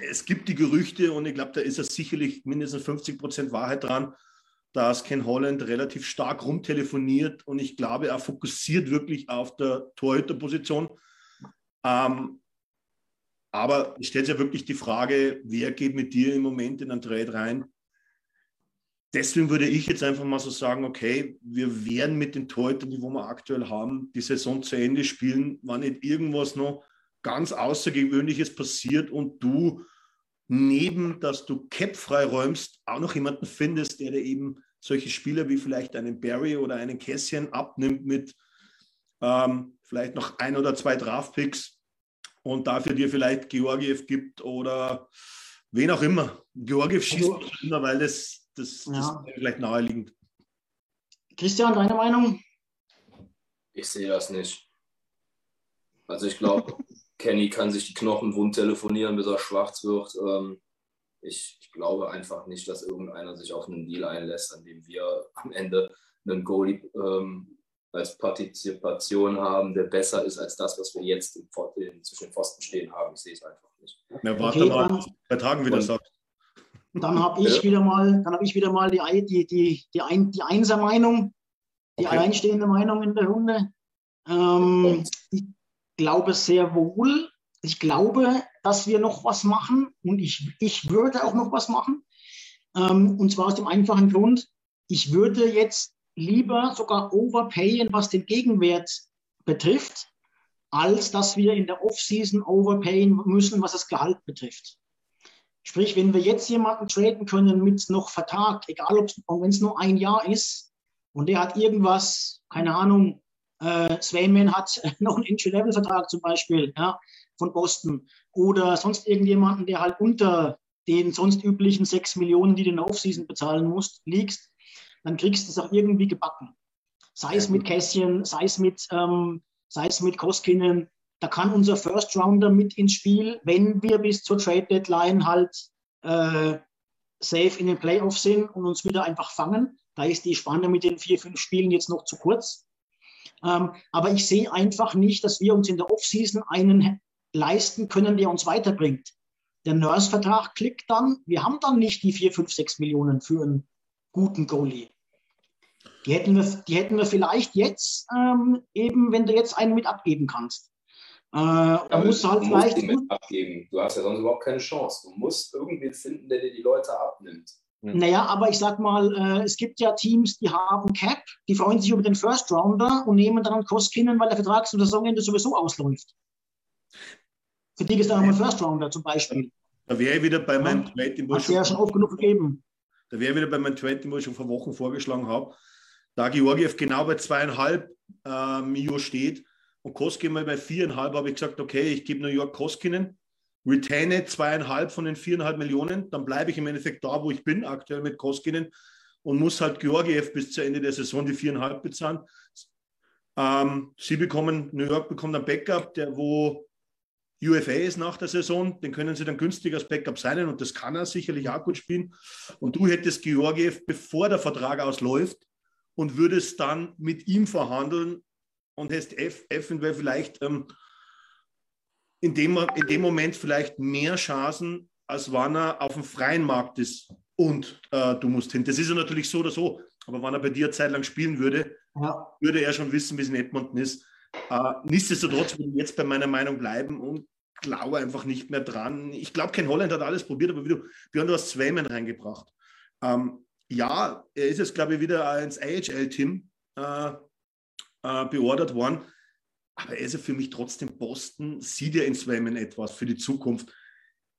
Es gibt die Gerüchte und ich glaube, da ist es sicherlich mindestens 50 Prozent Wahrheit dran, dass Ken Holland relativ stark rumtelefoniert und ich glaube, er fokussiert wirklich auf der Torhüterposition. Ähm, aber es stellt sich ja wirklich die Frage, wer geht mit dir im Moment in einen Trade rein? Deswegen würde ich jetzt einfach mal so sagen, okay, wir werden mit den Torhütern, die wir aktuell haben, die Saison zu Ende spielen, wenn nicht irgendwas noch ganz Außergewöhnliches passiert und du neben, dass du Cap freiräumst, auch noch jemanden findest, der dir eben solche Spieler wie vielleicht einen Barry oder einen Kässchen abnimmt mit ähm, vielleicht noch ein oder zwei Draftpicks und dafür dir vielleicht Georgiev gibt oder wen auch immer. Georgiev schießt also, immer, weil das, das, ja. das ist vielleicht naheliegend. Christian, deine Meinung? Ich sehe das nicht. Also ich glaube, Kenny kann sich die Knochen wund telefonieren, bis er schwarz wird. Ähm, ich, ich, glaube einfach nicht, dass irgendeiner sich auf einen Deal einlässt, an dem wir am Ende einen Goalie ähm, als Partizipation haben, der besser ist als das, was wir jetzt in, in, zwischen den Pfosten stehen haben. Ich sehe es einfach nicht. Na, warte okay, mal, bei Tagen wieder sagt. Dann habe ich wieder mal, dann habe ich wieder mal die, die, die, die, Ein, die Einser-Meinung, die okay. alleinstehende Meinung in der Runde. Ähm, ich glaube sehr wohl, ich glaube, dass wir noch was machen und ich, ich würde auch noch was machen. Ähm, und zwar aus dem einfachen Grund, ich würde jetzt lieber sogar overpayen, was den Gegenwert betrifft, als dass wir in der Offseason overpayen müssen, was das Gehalt betrifft. Sprich, wenn wir jetzt jemanden traden können mit noch Vertrag, egal ob es nur ein Jahr ist, und der hat irgendwas, keine Ahnung, äh, Swayman hat noch einen Entry-Level-Vertrag zum Beispiel ja, von Boston oder sonst irgendjemanden, der halt unter den sonst üblichen 6 Millionen, die du in der Offseason bezahlen musst, liegst, dann kriegst du es auch irgendwie gebacken. Sei es mit Kässchen, sei es mit, ähm, sei es mit Koskinen. Da kann unser First Rounder mit ins Spiel, wenn wir bis zur Trade Deadline halt äh, safe in den Playoffs sind und uns wieder einfach fangen. Da ist die Spanne mit den vier, fünf Spielen jetzt noch zu kurz. Ähm, aber ich sehe einfach nicht, dass wir uns in der Offseason einen leisten können, der uns weiterbringt. Der Nurse-Vertrag klickt dann. Wir haben dann nicht die 4, 5, 6 Millionen für einen guten Goalie. Die hätten wir, die hätten wir vielleicht jetzt, ähm, eben wenn du jetzt einen mit abgeben kannst. Äh, da musst du halt vielleicht. Mit abgeben. Du hast ja sonst überhaupt keine Chance. Du musst irgendwie finden, der dir die Leute abnimmt. Hm. Naja, aber ich sag mal, äh, es gibt ja Teams, die haben Cap, die freuen sich über den First Rounder und nehmen dann Koskinen, weil der Vertrag zum Saisonende sowieso ausläuft. Für die ist dann nochmal First Rounder zum Beispiel. Da wäre ich wieder bei meinem Trade, den ich ja schon oft genug gegeben. Da wäre wieder bei meinem Trade, den ich schon vor Wochen vorgeschlagen habe. Da Georgiev genau bei zweieinhalb äh, Mio steht und Koskinen mal bei viereinhalb, habe ich gesagt, okay, ich gebe New York Koskinen, retaine zweieinhalb von den viereinhalb Millionen, dann bleibe ich im Endeffekt da, wo ich bin, aktuell mit Koskinen und muss halt Georgiev bis zu Ende der Saison die viereinhalb bezahlen. Ähm, sie bekommen, New York bekommt ein Backup, der wo UFA ist nach der Saison, den können sie dann günstig als Backup sein und das kann er sicherlich auch gut spielen. Und du hättest Georgiev, bevor der Vertrag ausläuft und würdest dann mit ihm verhandeln und hast eventuell vielleicht ähm, in, dem, in dem Moment vielleicht mehr Chancen, als wenn er auf dem freien Markt ist und äh, du musst hin. Das ist ja natürlich so oder so, aber wenn er bei dir eine Zeit lang spielen würde, ja. würde er schon wissen, wie es in Edmonton ist. Äh, nichtsdestotrotz würde ich jetzt bei meiner Meinung bleiben und glaube einfach nicht mehr dran. Ich glaube, Ken Holland hat alles probiert, aber wie du, Björn, du hast Swayman reingebracht. Ähm, ja, er ist jetzt, glaube ich, wieder ins AHL-Team äh, äh, beordert worden. Aber er ist ja für mich trotzdem Boston, sieht ja in Swayman etwas für die Zukunft.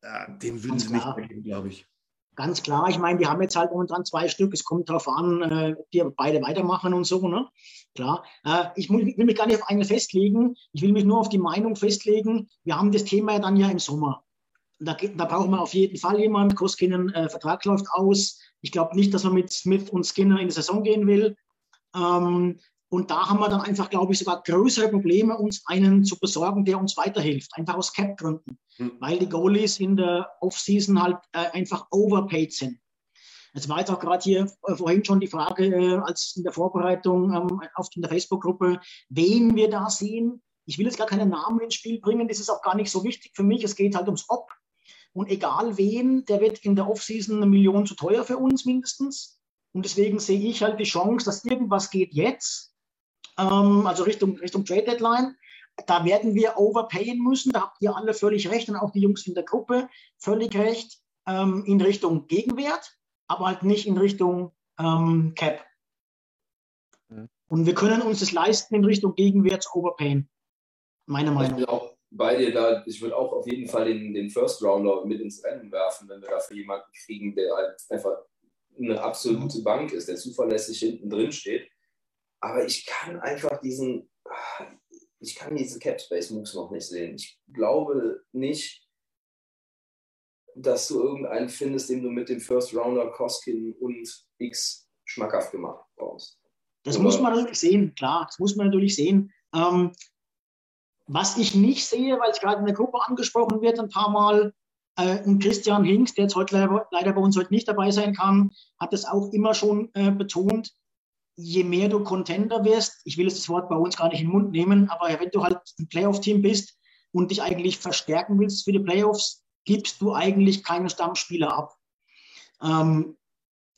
Äh, den würden sie nicht geben, glaube ich. Ganz klar, ich meine, die haben jetzt halt momentan zwei Stück. Es kommt darauf an, äh, die beide weitermachen und so. Ne? Klar. Äh, ich will mich gar nicht auf eine festlegen. Ich will mich nur auf die Meinung festlegen. Wir haben das Thema ja dann ja im Sommer. Da, da brauchen wir auf jeden Fall jemanden. Koskinen äh, Vertrag läuft aus. Ich glaube nicht, dass man mit Smith und Skinner in die Saison gehen will. Ähm, und da haben wir dann einfach, glaube ich, sogar größere Probleme, uns einen zu besorgen, der uns weiterhilft. Einfach aus Cap-Gründen. Mhm. Weil die Goalies in der Offseason halt äh, einfach overpaid sind. Es war jetzt auch gerade hier äh, vorhin schon die Frage, äh, als in der Vorbereitung ähm, auf in der Facebook-Gruppe, wen wir da sehen. Ich will jetzt gar keinen Namen ins Spiel bringen, das ist auch gar nicht so wichtig für mich. Es geht halt ums Ob. Und egal wen, der wird in der Offseason eine Million zu teuer für uns mindestens. Und deswegen sehe ich halt die Chance, dass irgendwas geht jetzt ähm, also Richtung, Richtung Trade Deadline. Da werden wir overpayen müssen. Da habt ihr alle völlig recht und auch die Jungs in der Gruppe völlig recht ähm, in Richtung Gegenwert, aber halt nicht in Richtung ähm, Cap. Mhm. Und wir können uns das leisten, in Richtung Gegenwert zu overpayen. Meine Meinung. Ich bin auch bei dir da. Ich würde auch auf jeden Fall den, den First Rounder mit ins Rennen werfen, wenn wir dafür jemanden kriegen, der halt einfach eine absolute Bank ist, der zuverlässig hinten drin steht aber ich kann einfach diesen, ich kann diese Cap Space Moves noch nicht sehen. Ich glaube nicht, dass du irgendeinen findest, den du mit dem First Rounder Koskin und X schmackhaft gemacht brauchst. Das Oder? muss man natürlich sehen, klar, das muss man natürlich sehen. Ähm, was ich nicht sehe, weil es gerade in der Gruppe angesprochen wird, ein paar Mal, äh, und Christian Hinks, der jetzt heute leider, leider, bei uns heute nicht dabei sein kann, hat es auch immer schon äh, betont, je mehr du Contender wirst, ich will jetzt das Wort bei uns gar nicht in den Mund nehmen, aber wenn du halt ein Playoff-Team bist und dich eigentlich verstärken willst für die Playoffs, gibst du eigentlich keinen Stammspieler ab. Ähm,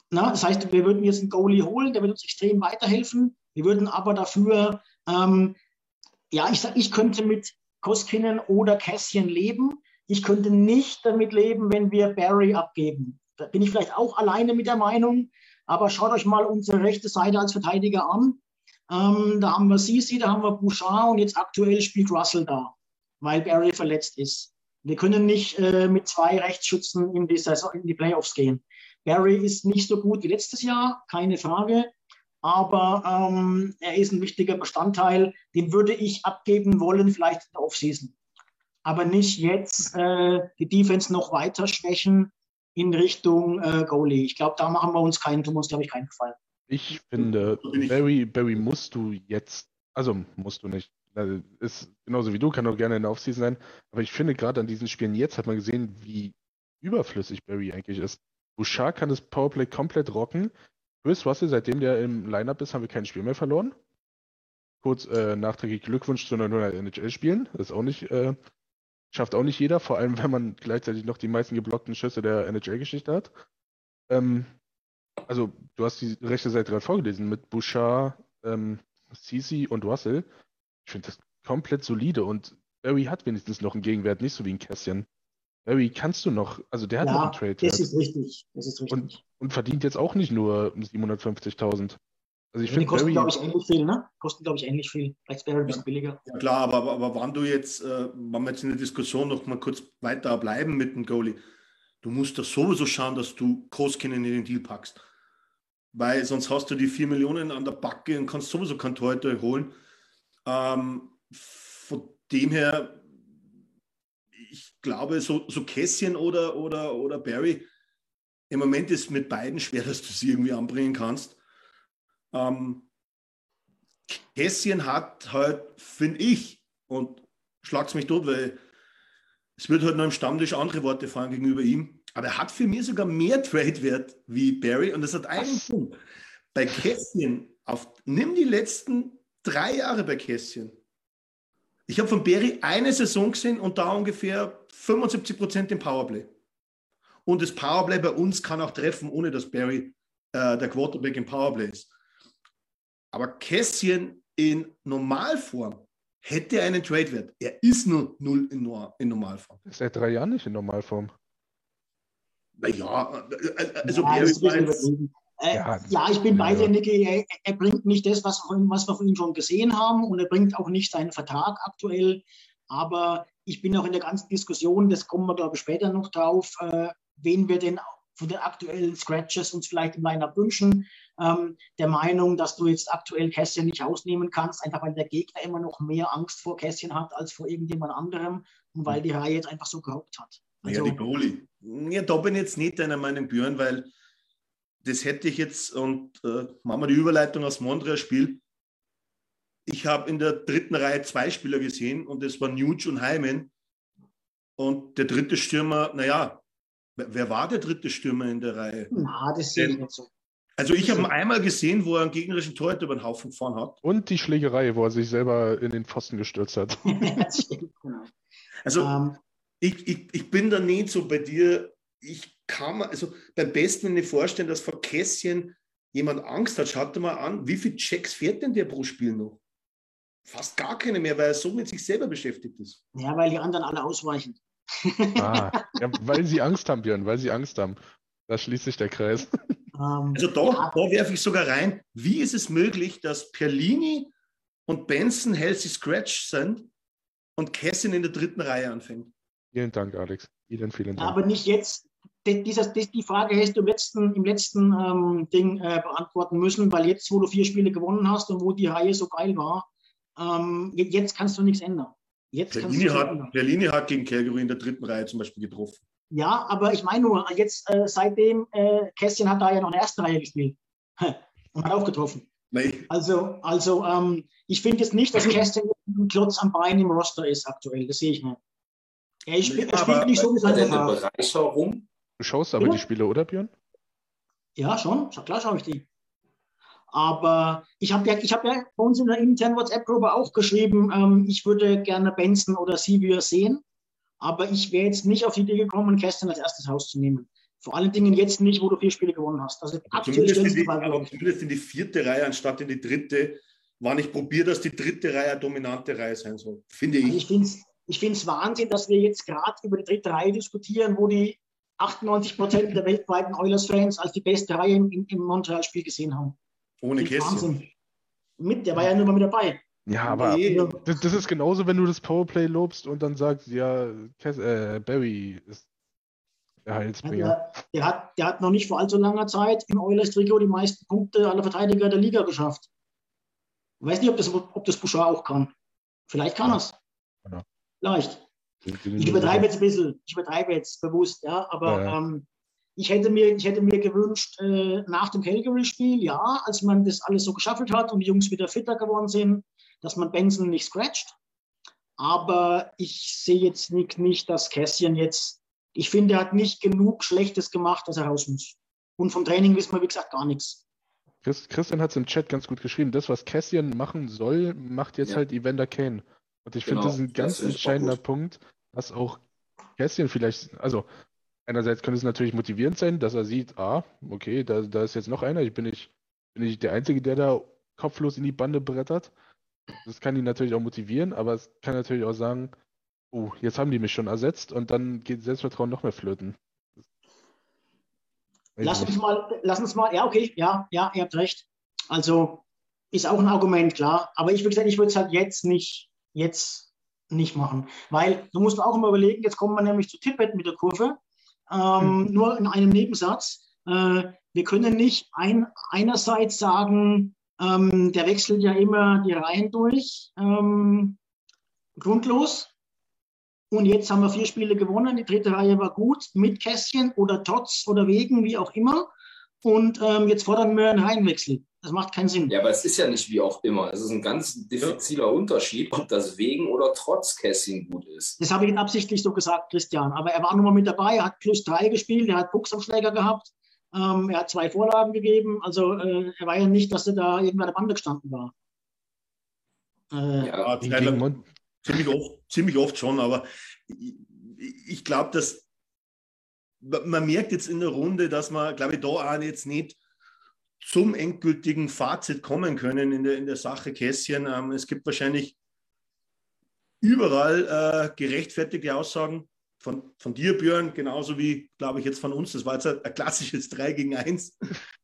na, das heißt, wir würden jetzt einen Goalie holen, der wird uns extrem weiterhelfen. Wir würden aber dafür, ähm, ja, ich sag, ich könnte mit Koskinen oder Cassian leben. Ich könnte nicht damit leben, wenn wir Barry abgeben. Da bin ich vielleicht auch alleine mit der Meinung. Aber schaut euch mal unsere rechte Seite als Verteidiger an. Ähm, da haben wir Sisi, da haben wir Bouchard und jetzt aktuell spielt Russell da, weil Barry verletzt ist. Wir können nicht äh, mit zwei Rechtsschützen in die, Saison, in die Playoffs gehen. Barry ist nicht so gut wie letztes Jahr, keine Frage. Aber ähm, er ist ein wichtiger Bestandteil. Den würde ich abgeben wollen, vielleicht in der Offseason. Aber nicht jetzt äh, die Defense noch weiter schwächen in Richtung äh, Goalie. Ich glaube, da machen wir uns keinen, tun wir uns, glaube ich, keinen Gefallen. Ich finde, Barry, Barry musst du jetzt, also musst du nicht. Ist genauso wie du, kann auch gerne in der Offseason sein. Aber ich finde, gerade an diesen Spielen jetzt hat man gesehen, wie überflüssig Barry eigentlich ist. Bouchard kann das Powerplay komplett rocken. Chris Russell, seitdem der im Lineup ist, haben wir kein Spiel mehr verloren. Kurz äh, nachträglich Glückwunsch zu 900 NHL-Spielen. Das ist auch nicht äh, Schafft auch nicht jeder, vor allem wenn man gleichzeitig noch die meisten geblockten Schüsse der NHL-Geschichte hat. Ähm, also, du hast die rechte Seite gerade vorgelesen mit Bouchard, ähm, Sisi und Russell. Ich finde das komplett solide und Barry hat wenigstens noch einen Gegenwert, nicht so wie ein Kässchen. Barry kannst du noch, also der hat ja, noch einen Trade. Das ist richtig, das ist richtig. Und, und verdient jetzt auch nicht nur 750.000. Also ich finde, kosten, glaube ich, ähnlich viel, ne? Kosten, glaube ich, ähnlich viel. Vielleicht wäre ein bisschen billiger. Ja, klar, aber, aber, aber wann du jetzt, äh, wenn wir jetzt in der Diskussion noch mal kurz weiter bleiben mit dem Goalie, du musst da sowieso schauen, dass du Koskinen in den Deal packst. Weil sonst hast du die 4 Millionen an der Backe und kannst sowieso keinen Torhüter holen. Ähm, von dem her, ich glaube, so, so Kässchen oder, oder, oder Barry, im Moment ist mit beiden schwer, dass du sie irgendwie anbringen kannst. Ähm, Kässchen hat halt, finde ich, und schlag's mich tot, weil es wird halt noch im Stammtisch andere Worte fallen gegenüber ihm, aber er hat für mich sogar mehr Trade-Wert wie Barry und das hat einen Punkt. Bei Kässchen, auf, nimm die letzten drei Jahre bei Kässchen. Ich habe von Barry eine Saison gesehen und da ungefähr 75 Prozent im Powerplay. Und das Powerplay bei uns kann auch treffen, ohne dass Barry äh, der Quarterback im Powerplay ist. Aber Kässchen in Normalform hätte einen Trade-Wert. Er ist nur null in, in Normalform. Seit drei Jahren nicht in Normalform. Naja, also ja, äh, ja, ja, ich bin bei dir, Niki. Er, er, bringt nicht das, was, was wir von ihm schon gesehen haben und er bringt auch nicht seinen Vertrag aktuell. Aber ich bin auch in der ganzen Diskussion, das kommen wir, glaube ich, später noch drauf, äh, wen wir denn von den aktuellen Scratches uns vielleicht im Line-Up wünschen ähm, der Meinung, dass du jetzt aktuell Kässchen nicht ausnehmen kannst, einfach weil der Gegner immer noch mehr Angst vor Kässchen hat als vor irgendjemand anderem und weil die Reihe jetzt einfach so gehockt hat. Also, ja, die Goalie. Ja, da bin ich jetzt nicht deiner Meinung, Björn, weil das hätte ich jetzt, und äh, machen wir die Überleitung aus Montreal-Spiel. Ich habe in der dritten Reihe zwei Spieler gesehen und das waren Nuge und Heimen. Und der dritte Stürmer, naja, wer war der dritte Stürmer in der Reihe? Na, das sehe ich nicht so. Also ich habe ihn einmal gesehen, wo er einen gegnerischen Torhüter über den Haufen gefahren hat. Und die Schlägerei, wo er sich selber in den Pfosten gestürzt hat. genau. Also um. Ähm. ich, ich, ich bin da nicht so bei dir. Ich kann mir, also beim besten, wenn ich vorstellen, dass vor Kässchen jemand Angst hat, schaut dir mal an, wie viele Checks fährt denn der pro Spiel noch? Fast gar keine mehr, weil er so mit sich selber beschäftigt ist. Ja, weil die anderen alle ausweichen. Ah, ja, weil sie Angst haben, Björn, weil sie Angst haben. Da schließt sich der Kreis. Ähm, also da, da werfe ich sogar rein, wie ist es möglich, dass Perlini und Benson healthy scratch sind und Kessin in der dritten Reihe anfängt? Vielen Dank, Alex. Vielen, vielen Dank. Aber nicht jetzt. Die, dieses, die Frage hast du im letzten, im letzten ähm, Ding äh, beantworten müssen, weil jetzt, wo du vier Spiele gewonnen hast und wo die Reihe so geil war, ähm, jetzt kannst du nichts ändern. Jetzt Berlini, hat, Berlini hat gegen Calgary in der dritten Reihe zum Beispiel getroffen. Ja, aber ich meine nur, jetzt äh, seitdem, äh, Kästchen hat da ja noch in der ersten Reihe gespielt und hat auch getroffen. Nee. Also, also ähm, ich finde jetzt nicht, dass Kästchen ein Klotz am Bein im Roster ist aktuell. Das sehe ich nicht. Er, nee, spielt, er spielt nicht so wie seine Bereicherung. Du schaust aber ja. die Spiele, oder Björn? Ja, schon. Klar schaue ich die. Aber ich habe ja, ich hab ja bei uns in der internen WhatsApp-Gruppe auch geschrieben, ähm, ich würde gerne Benson oder Sevier sehen. Aber ich wäre jetzt nicht auf die Idee gekommen, Kästchen als erstes rauszunehmen. Vor allen Dingen jetzt nicht, wo du vier Spiele gewonnen hast. Also zumindest, in die, aber zumindest in die vierte Reihe anstatt in die dritte war nicht probiert, dass die dritte Reihe eine dominante Reihe sein soll. Finde ich. Also ich finde es ich find's Wahnsinn, dass wir jetzt gerade über die dritte Reihe diskutieren, wo die 98 Prozent der weltweiten Oilers-Fans als die beste Reihe im, im Montreal-Spiel gesehen haben. Ohne Kästchen. Mit, der war ja nur mal mit dabei. Ja, aber das, das, ist genauso, wenn du das Powerplay lobst und dann sagst, ja, Cass, äh, Barry ist der Heilsbringer. Der, der, hat, der hat noch nicht vor allzu langer Zeit im Oilers-Trikot die meisten Punkte aller Verteidiger der Liga geschafft. Ich weiß nicht, ob das, ob das Bouchard auch kann. Vielleicht kann er es. Ja. Vielleicht. Ich übertreibe jetzt ein bisschen. Ich übertreibe jetzt bewusst, ja. Aber ja. Ähm, ich, hätte mir, ich hätte mir gewünscht, äh, nach dem Calgary-Spiel, ja, als man das alles so geschaffelt hat und die Jungs wieder fitter geworden sind, dass man Benson nicht scratcht. Aber ich sehe jetzt nicht, nicht, dass Cassian jetzt, ich finde, er hat nicht genug Schlechtes gemacht, dass er raus muss. Und vom Training wissen wir, wie gesagt, gar nichts. Christian hat es im Chat ganz gut geschrieben. Das, was Cassian machen soll, macht jetzt ja. halt Evander Kane. Und ich genau, finde, das ist ein ganz ist entscheidender Punkt, dass auch Cassian vielleicht, also einerseits könnte es natürlich motivierend sein, dass er sieht, ah, okay, da, da ist jetzt noch einer, ich bin nicht, bin nicht der Einzige, der da kopflos in die Bande brettert. Das kann ihn natürlich auch motivieren, aber es kann natürlich auch sagen, oh, jetzt haben die mich schon ersetzt und dann geht Selbstvertrauen noch mehr flöten. Lass uns mal, lass uns mal, ja, okay, ja, ja, ihr habt recht. Also ist auch ein Argument, klar. Aber ich würde sagen, ich würde es halt jetzt nicht, jetzt nicht machen. Weil du musst auch immer überlegen, jetzt kommen wir nämlich zu Tippett mit der Kurve. Ähm, mhm. Nur in einem Nebensatz. Äh, wir können nicht ein, einerseits sagen, ähm, der wechselt ja immer die Reihen durch, ähm, grundlos. Und jetzt haben wir vier Spiele gewonnen. Die dritte Reihe war gut, mit Kästchen oder trotz oder wegen, wie auch immer. Und ähm, jetzt fordern wir einen Reihenwechsel. Das macht keinen Sinn. Ja, aber es ist ja nicht wie auch immer. Es ist ein ganz diffiziler ja. Unterschied, ob das wegen oder trotz Kästchen gut ist. Das habe ich absichtlich so gesagt, Christian. Aber er war nun mal mit dabei, er hat plus drei gespielt, er hat Buchsaufschläger gehabt. Ähm, er hat zwei Vorlagen gegeben. Also äh, er war ja nicht, dass er da irgendwann an der Bande gestanden war. Äh, ja, ziemlich, oft, ziemlich oft schon, aber ich, ich glaube, dass man merkt jetzt in der Runde, dass man, glaube ich, da auch jetzt nicht zum endgültigen Fazit kommen können in der, in der Sache Kässchen. Ähm, es gibt wahrscheinlich überall äh, gerechtfertigte Aussagen von, von dir, Björn, genauso wie, glaube ich, jetzt von uns. Das war jetzt ein, ein klassisches 3 gegen 1.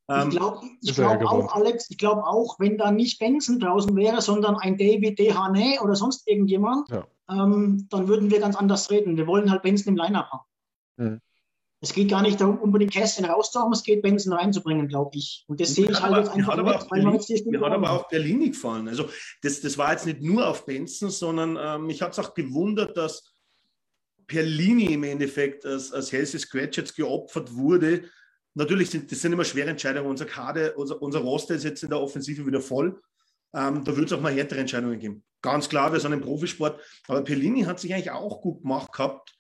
Ähm, ich glaube glaub auch, Alex, ich glaube auch, wenn da nicht Benson draußen wäre, sondern ein David Dehane oder sonst irgendjemand, ja. ähm, dann würden wir ganz anders reden. Wir wollen halt Benson im Line-Up haben. Mhm. Es geht gar nicht darum, unbedingt Kästchen rauszuhauen, es geht, Benson reinzubringen, glaube ich. Und das sehe ich halt jetzt einfach nicht, weil man jetzt die Mir hat aber auch Berlin gefallen. Also das, das war jetzt nicht nur auf Benson, sondern ähm, mich hat es auch gewundert, dass Perlini im Endeffekt als, als Helse Scratch jetzt geopfert wurde. Natürlich sind das sind immer schwere Entscheidungen. Unser Kader, unser, unser Roster ist jetzt in der Offensive wieder voll. Ähm, da wird es auch mal härtere Entscheidungen geben. Ganz klar, wir sind im Profisport. Aber Perlini hat sich eigentlich auch gut gemacht gehabt.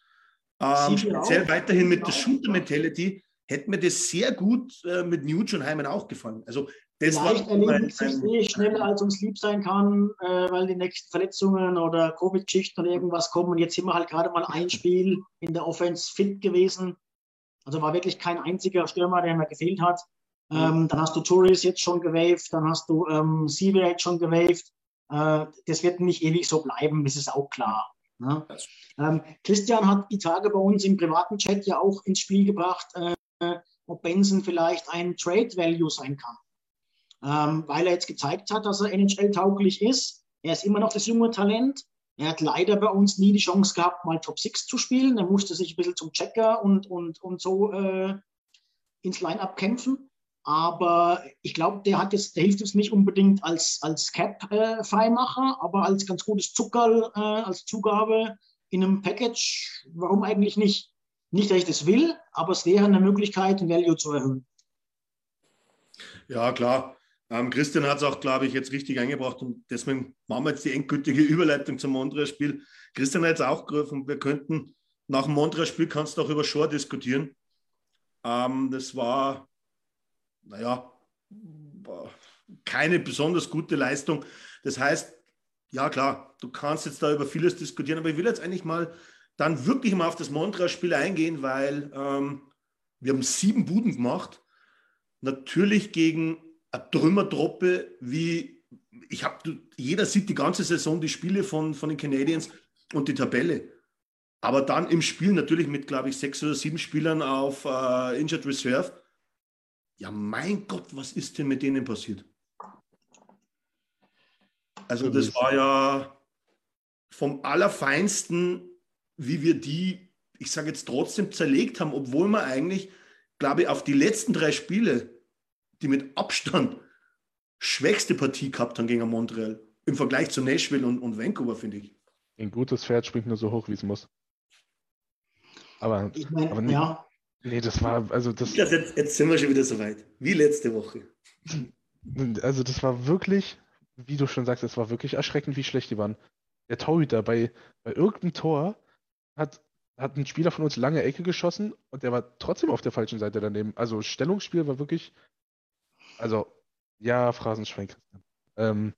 Ähm, speziell weiterhin mit der Shooter-Mentality hätte mir das sehr gut äh, mit Nuge und Heimen auch gefallen. Also das Vielleicht erledigt sich eh schneller, als uns lieb sein kann, äh, weil die nächsten Verletzungen oder Covid-Schichten oder irgendwas kommen. Und jetzt sind wir halt gerade mal ein Spiel in der Offense fit gewesen. Also war wirklich kein einziger Stürmer, der mir gefehlt hat. Ähm, dann hast du Touris jetzt schon gewaved, dann hast du ähm, Siever jetzt schon gewaved. Äh, das wird nicht ewig so bleiben, das ist auch klar. Ne? Ähm, Christian hat die Tage bei uns im privaten Chat ja auch ins Spiel gebracht, äh, ob Benson vielleicht ein Trade Value sein kann ähm, weil er jetzt gezeigt hat, dass er NHL-tauglich ist. Er ist immer noch das junge Talent. Er hat leider bei uns nie die Chance gehabt, mal Top 6 zu spielen. Er musste sich ein bisschen zum Checker und, und, und so äh, ins Line-Up kämpfen. Aber ich glaube, der, der hilft uns nicht unbedingt als, als Cap-Freimacher, aber als ganz gutes Zuckerl, äh, als Zugabe in einem Package. Warum eigentlich nicht? Nicht, dass ich das will, aber es wäre eine Möglichkeit, den Value zu erhöhen. Ja, klar. Ähm, Christian hat es auch, glaube ich, jetzt richtig eingebracht und deswegen machen wir jetzt die endgültige Überleitung zum Montreal-Spiel. Christian hat jetzt auch gerufen, wir könnten nach dem Montreal-Spiel kannst du auch über Shore diskutieren. Ähm, das war, naja, keine besonders gute Leistung. Das heißt, ja klar, du kannst jetzt da über vieles diskutieren, aber ich will jetzt eigentlich mal dann wirklich mal auf das Montreal-Spiel eingehen, weil ähm, wir haben sieben Buden gemacht. Natürlich gegen eine Trümmertruppe wie, ich habe, jeder sieht die ganze Saison die Spiele von, von den Canadiens und die Tabelle. Aber dann im Spiel natürlich mit, glaube ich, sechs oder sieben Spielern auf äh, Injured Reserve. Ja, mein Gott, was ist denn mit denen passiert? Also das war ja vom Allerfeinsten, wie wir die, ich sage jetzt trotzdem, zerlegt haben, obwohl wir eigentlich, glaube ich, auf die letzten drei Spiele, die mit Abstand schwächste Partie gehabt haben gegen Montreal, im Vergleich zu Nashville und, und Vancouver, finde ich. Ein gutes Pferd springt nur so hoch, wie es muss. Aber, Ich meine, aber ja, nee, das war, also das, Jetzt, jetzt sind wir schon wieder so weit, wie letzte Woche. also das war wirklich, wie du schon sagst, es war wirklich erschreckend, wie schlecht die waren. Der Torhüter bei, bei irgendeinem Tor hat, hat ein Spieler von uns lange Ecke geschossen und der war trotzdem auf der falschen Seite daneben. Also Stellungsspiel war wirklich, also ja, Phrasenschwein, Christian. Ähm,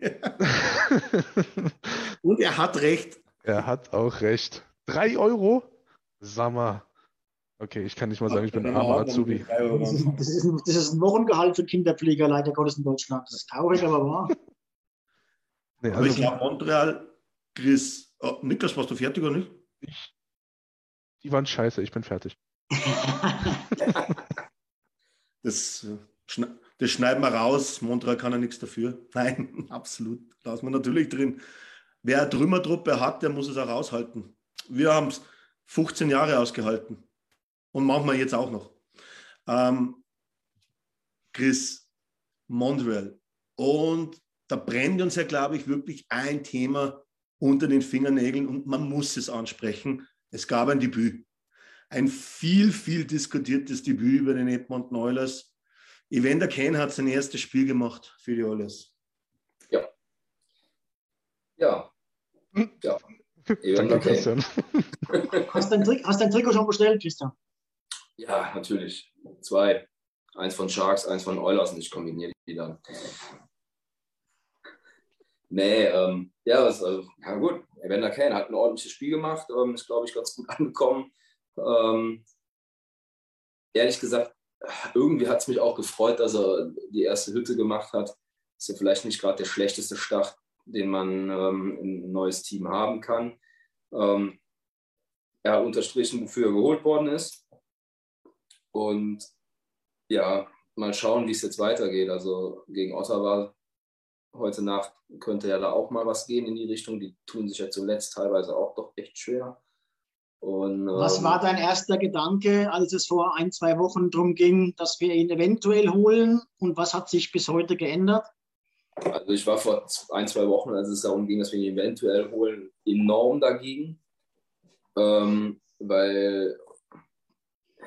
Und er hat recht. er hat auch recht. Drei Euro? Sag mal. Okay, ich kann nicht mal sagen, ich bin ein armer Azubi. das ist, das, ist ein, das ist ein Wochengehalt für Kinderpfleger, leider Gottes in Deutschland. Das ist traurig, aber wahr. Nee, Aber ich also, glaube, Montreal, Chris, oh, Niklas, warst du fertig oder nicht? ich, die waren scheiße, ich bin fertig. Das, das schneiden wir raus. Montreal kann ja nichts dafür. Nein, absolut. Lassen wir natürlich drin. Wer eine Trümmertruppe hat, der muss es auch aushalten. Wir haben es 15 Jahre ausgehalten. Und manchmal jetzt auch noch. Ähm, Chris, Montreal. Und da brennt uns ja, glaube ich, wirklich ein Thema unter den Fingernägeln und man muss es ansprechen. Es gab ein Debüt. Ein viel, viel diskutiertes Debüt über den Edmonton Oilers. Evander Kane hat sein erstes Spiel gemacht für die Oilers. Ja. Ja. Ja. Eben, Danke. Christian. Hast du dein, Tri hast dein Trikot schon bestellt, Christian? Ja, natürlich. Zwei. Eins von Sharks, eins von Oilers und ich kombiniere die dann. Nee, ähm, ja, was, also, ja gut. Evander Kane hat ein ordentliches Spiel gemacht, ähm, ist, glaube ich, ganz gut angekommen. Ähm, ehrlich gesagt, irgendwie hat es mich auch gefreut, dass er die erste Hütte gemacht hat. Ist ja vielleicht nicht gerade der schlechteste Start, den man ähm, in ein neues Team haben kann. Ähm, er hat unterstrichen, wofür er geholt worden ist. Und ja, mal schauen, wie es jetzt weitergeht. Also gegen Ottawa heute Nacht könnte ja da auch mal was gehen in die Richtung. Die tun sich ja zuletzt teilweise auch doch echt schwer. Und, Was ähm, war dein erster Gedanke, als es vor ein, zwei Wochen darum ging, dass wir ihn eventuell holen? Und was hat sich bis heute geändert? Also ich war vor ein, zwei Wochen, als es darum ging, dass wir ihn eventuell holen, enorm dagegen. Ähm, weil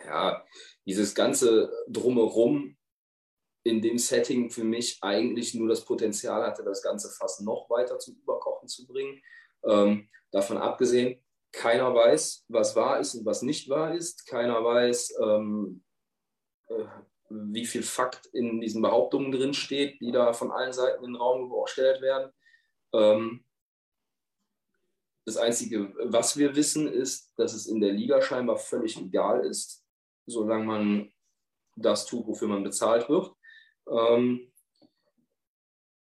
ja, dieses ganze Drumherum in dem Setting für mich eigentlich nur das Potenzial hatte, das Ganze fast noch weiter zum Überkochen zu bringen. Ähm, davon abgesehen, keiner weiß, was wahr ist und was nicht wahr ist. Keiner weiß, ähm, äh, wie viel Fakt in diesen Behauptungen drin steht, die da von allen Seiten in den Raum gestellt werden. Ähm, das Einzige, was wir wissen, ist, dass es in der Liga scheinbar völlig egal ist, solange man das tut, wofür man bezahlt wird. Ähm,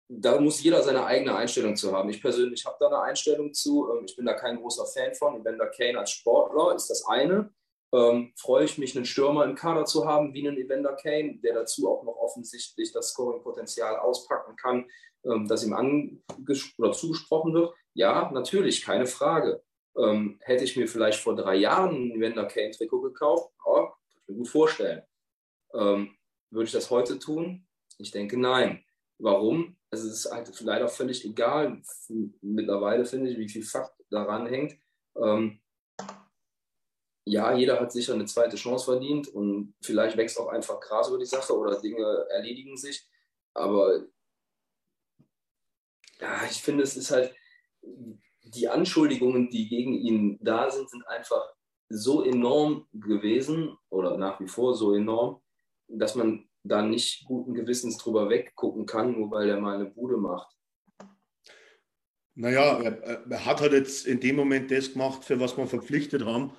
da muss jeder seine eigene Einstellung zu haben. Ich persönlich habe da eine Einstellung zu. Ähm, ich bin da kein großer Fan von. Evander Kane als Sportler ist das eine. Ähm, freue ich mich, einen Stürmer im Kader zu haben, wie einen Evander Kane, der dazu auch noch offensichtlich das Scoring-Potenzial auspacken kann, ähm, das ihm oder zugesprochen wird. Ja, natürlich, keine Frage. Ähm, hätte ich mir vielleicht vor drei Jahren ein Evander Kane-Trikot gekauft, oh, kann ich mir gut vorstellen. Ähm, würde ich das heute tun? Ich denke, nein. Warum? Es ist halt leider völlig egal mittlerweile, finde ich, wie viel Fakt daran hängt. Ähm, ja, jeder hat sicher eine zweite Chance verdient und vielleicht wächst auch einfach Gras über die Sache oder Dinge erledigen sich. Aber ja, ich finde, es ist halt, die Anschuldigungen, die gegen ihn da sind, sind einfach so enorm gewesen oder nach wie vor so enorm, dass man da nicht guten Gewissens drüber weggucken kann, nur weil er mal eine Bude macht. Naja, er, er hat halt jetzt in dem Moment das gemacht, für was wir verpflichtet haben.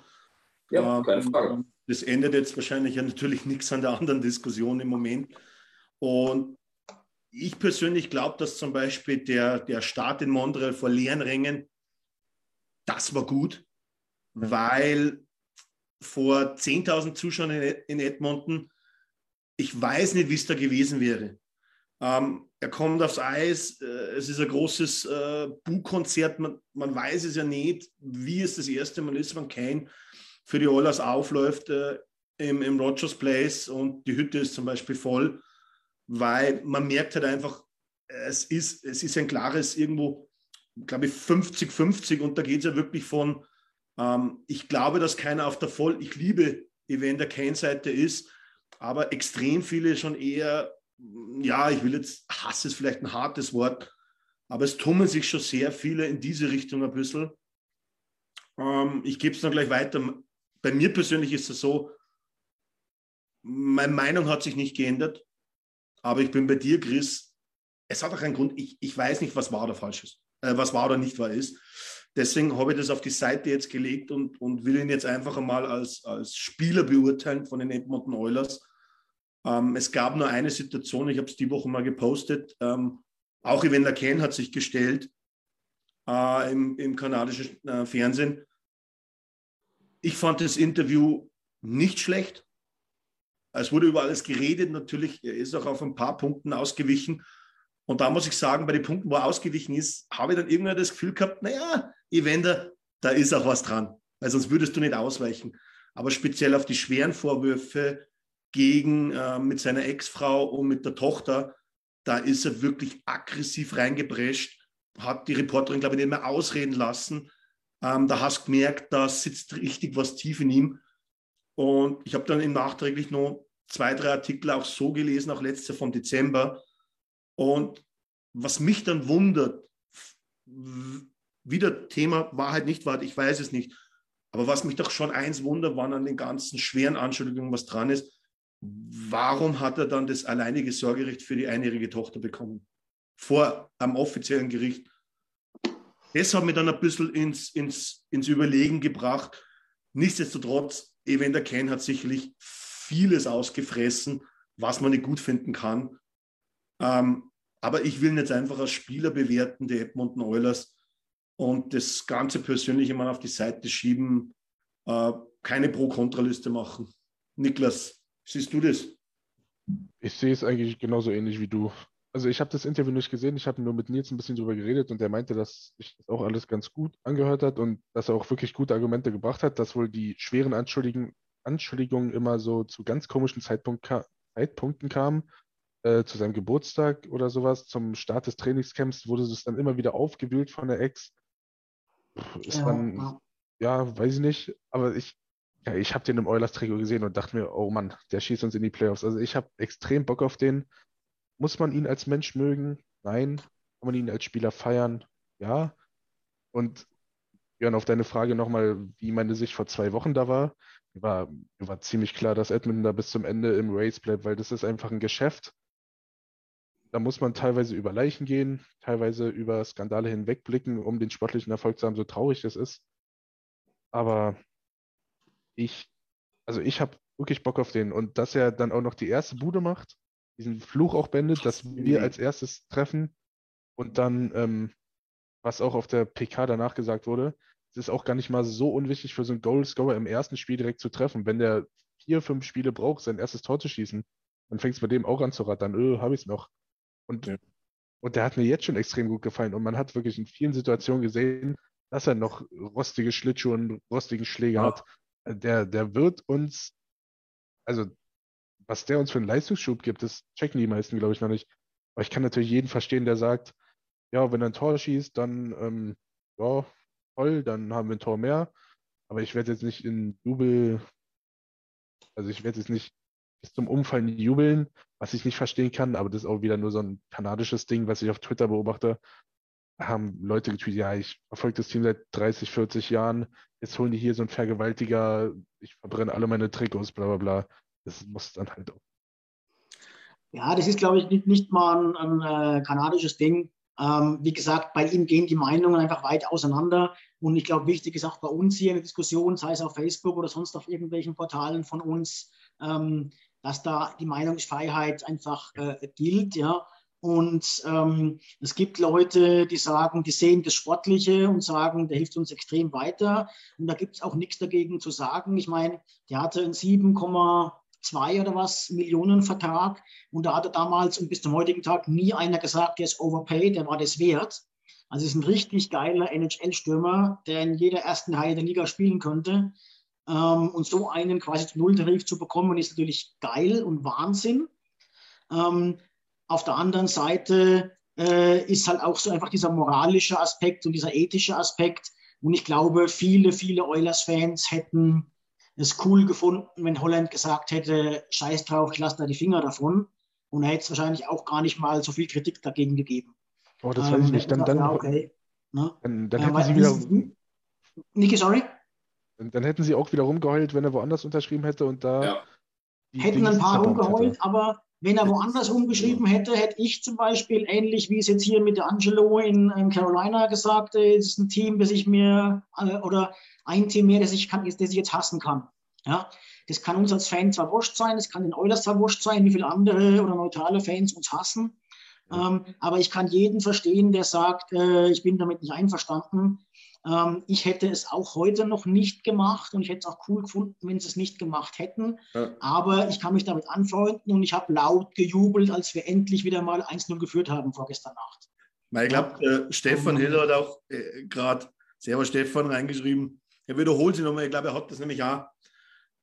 Ja, keine ähm, Frage. Das ändert jetzt wahrscheinlich ja natürlich nichts an der anderen Diskussion im Moment. Und ich persönlich glaube, dass zum Beispiel der, der Start in Montreal vor leeren Rängen, das war gut, weil vor 10.000 Zuschauern in Edmonton, ich weiß nicht, wie es da gewesen wäre. Ähm, er kommt aufs Eis, äh, es ist ein großes äh, Buchkonzert, man, man, weiß es ja nicht, wie es das erste Mal ist, wenn kein für die Oilers aufläuft äh, im, im Rogers Place und die Hütte ist zum Beispiel voll, weil man merkt halt einfach, es ist, es ist ein klares irgendwo, glaube ich, 50-50 und da geht es ja wirklich von, ähm, ich glaube, dass keiner auf der Voll, ich liebe Evander Kane-Seite ist, aber extrem viele schon eher ja, ich will jetzt, Hass ist vielleicht ein hartes Wort, aber es tummeln sich schon sehr viele in diese Richtung ein bisschen. Ähm, ich gebe es dann gleich weiter. Bei mir persönlich ist es so, meine Meinung hat sich nicht geändert, aber ich bin bei dir, Chris. Es hat auch einen Grund, ich, ich weiß nicht, was wahr oder falsch ist, äh, was wahr oder nicht wahr ist. Deswegen habe ich das auf die Seite jetzt gelegt und, und will ihn jetzt einfach einmal als, als Spieler beurteilen von den Edmonton Oilers ähm, es gab nur eine Situation, ich habe es die Woche mal gepostet, ähm, auch Evander Ken hat sich gestellt äh, im, im, kanadischen äh, Fernsehen. Ich fand das Interview nicht schlecht. Es wurde über alles geredet, natürlich, er ist auch auf ein paar Punkten ausgewichen. Und da muss ich sagen, bei den Punkten, wo er ausgewichen ist, habe ich dann irgendwann das Gefühl gehabt, naja, Evander, da ist auch was dran, weil sonst würdest du nicht ausweichen. Aber speziell auf die schweren Vorwürfe, gegen äh, mit seiner Ex-Frau und mit der Tochter, da ist er wirklich aggressiv reingeprescht, hat die Reporterin, glaube ich, nicht mehr ausreden lassen. Ähm, da hast du gemerkt, da sitzt richtig was tief in ihm. Und ich habe dann im nachträglich noch zwei, drei Artikel auch so gelesen, auch letztes vom Dezember. Und was mich dann wundert, wieder Thema Wahrheit, nicht Wahrheit, ich weiß es nicht. Aber was mich doch schon eins wundert, wann an den ganzen schweren Anschuldigungen was dran ist, warum hat er dann das alleinige Sorgerecht für die einjährige Tochter bekommen? Vor am offiziellen Gericht. Das hat mich dann ein bisschen ins, ins, ins Überlegen gebracht. Nichtsdestotrotz, Evander Kane hat sicherlich vieles ausgefressen, was man nicht gut finden kann. Ähm, aber ich will jetzt einfach als Spieler bewerten, der Edmonton Oilers, und das Ganze persönlich immer auf die Seite schieben, äh, keine Pro-Kontra-Liste machen. Niklas, Siehst du das? Ich sehe es eigentlich genauso ähnlich wie du. Also ich habe das Interview nicht gesehen, ich habe nur mit Nils ein bisschen drüber geredet und er meinte, dass sich das auch alles ganz gut angehört hat und dass er auch wirklich gute Argumente gebracht hat, dass wohl die schweren Anschuldigungen, Anschuldigungen immer so zu ganz komischen Zeitpunkt Zeitpunkten kamen. Äh, zu seinem Geburtstag oder sowas, zum Start des Trainingscamps wurde es dann immer wieder aufgewühlt von der Ex. Ist ja, dann, ja. weiß ich nicht, aber ich ja, ich habe den im Oilers-Trikot gesehen und dachte mir, oh Mann, der schießt uns in die Playoffs. Also ich habe extrem Bock auf den. Muss man ihn als Mensch mögen? Nein. Kann man ihn als Spieler feiern? Ja. Und Jörn, auf deine Frage nochmal, wie meine Sicht vor zwei Wochen da war. War, war ziemlich klar, dass Edmonton da bis zum Ende im Race bleibt, weil das ist einfach ein Geschäft. Da muss man teilweise über Leichen gehen, teilweise über Skandale hinwegblicken, um den sportlichen Erfolg zu haben, so traurig das ist. Aber ich, also ich habe wirklich Bock auf den. Und dass er dann auch noch die erste Bude macht, diesen Fluch auch beendet, dass wir als erstes treffen und dann, ähm, was auch auf der PK danach gesagt wurde, es ist auch gar nicht mal so unwichtig für so einen Goalscorer im ersten Spiel direkt zu treffen. Wenn der vier, fünf Spiele braucht, sein erstes Tor zu schießen, dann fängt es bei dem auch an zu rattern. Öh, habe ich es noch. Und, ja. und der hat mir jetzt schon extrem gut gefallen. Und man hat wirklich in vielen Situationen gesehen, dass er noch rostige Schlittschuhe und rostigen Schläger ja. hat der, der wird uns, also was der uns für einen Leistungsschub gibt, das checken die meisten, glaube ich, noch nicht. Aber ich kann natürlich jeden verstehen, der sagt, ja, wenn er ein Tor schießt, dann, ähm, ja, toll, dann haben wir ein Tor mehr. Aber ich werde jetzt nicht in Jubel, also ich werde jetzt nicht bis zum Umfallen jubeln, was ich nicht verstehen kann, aber das ist auch wieder nur so ein kanadisches Ding, was ich auf Twitter beobachte haben Leute getweetet, ja, ich verfolge das Team seit 30, 40 Jahren, jetzt holen die hier so einen Vergewaltiger, ich verbrenne alle meine Trikots, bla bla bla. Das muss dann halt auch. Ja, das ist, glaube ich, nicht, nicht mal ein, ein äh, kanadisches Ding. Ähm, wie gesagt, bei ihm gehen die Meinungen einfach weit auseinander. Und ich glaube, wichtig ist auch bei uns hier in der Diskussion, sei es auf Facebook oder sonst auf irgendwelchen Portalen von uns, ähm, dass da die Meinungsfreiheit einfach äh, gilt. Ja. Und ähm, es gibt Leute, die sagen, die sehen das Sportliche und sagen, der hilft uns extrem weiter. Und da gibt es auch nichts dagegen zu sagen. Ich meine, der hatte einen 7,2 oder was Millionen Vertrag und da hatte damals und bis zum heutigen Tag nie einer gesagt, der ist overpaid, der war das wert. Also ist ein richtig geiler NHL-Stürmer, der in jeder ersten Reihe der Liga spielen könnte. Ähm, und so einen quasi zu Nulltarif zu bekommen, ist natürlich geil und Wahnsinn. Ähm, auf der anderen Seite äh, ist halt auch so einfach dieser moralische Aspekt und dieser ethische Aspekt. Und ich glaube, viele, viele Oilers-Fans hätten es cool gefunden, wenn Holland gesagt hätte, scheiß drauf, ich lasse da die Finger davon. Und er hätte es wahrscheinlich auch gar nicht mal so viel Kritik dagegen gegeben. Oh, das weiß ich ähm, nicht. Dann, dann, ja, okay. ne? dann, dann hätten sie wieder. Niki, sorry? Dann, dann, hätten sie auch wieder rumgeheult, wenn er woanders unterschrieben hätte und da. Ja. Hätten ein paar rumgeheult, hätte. aber wenn er woanders umgeschrieben hätte, hätte ich zum Beispiel, ähnlich wie es jetzt hier mit der Angelo in, in Carolina gesagt, es ist ein Team, das ich mir, äh, oder ein Team mehr, das ich, kann, das ich jetzt hassen kann. Ja? Das kann uns als Fan zwar wurscht sein, es kann den Oilers zwar wurscht sein, wie viele andere oder neutrale Fans uns hassen. Ähm, aber ich kann jeden verstehen, der sagt, äh, ich bin damit nicht einverstanden. Ähm, ich hätte es auch heute noch nicht gemacht und ich hätte es auch cool gefunden, wenn sie es nicht gemacht hätten. Ja. Aber ich kann mich damit anfreunden und ich habe laut gejubelt, als wir endlich wieder mal 1-0 geführt haben vorgestern Nacht. Ich glaube, äh, Stefan Hiller hat auch äh, gerade selber Stefan reingeschrieben. Er wiederholt sich nochmal. Ich glaube, er hat das nämlich auch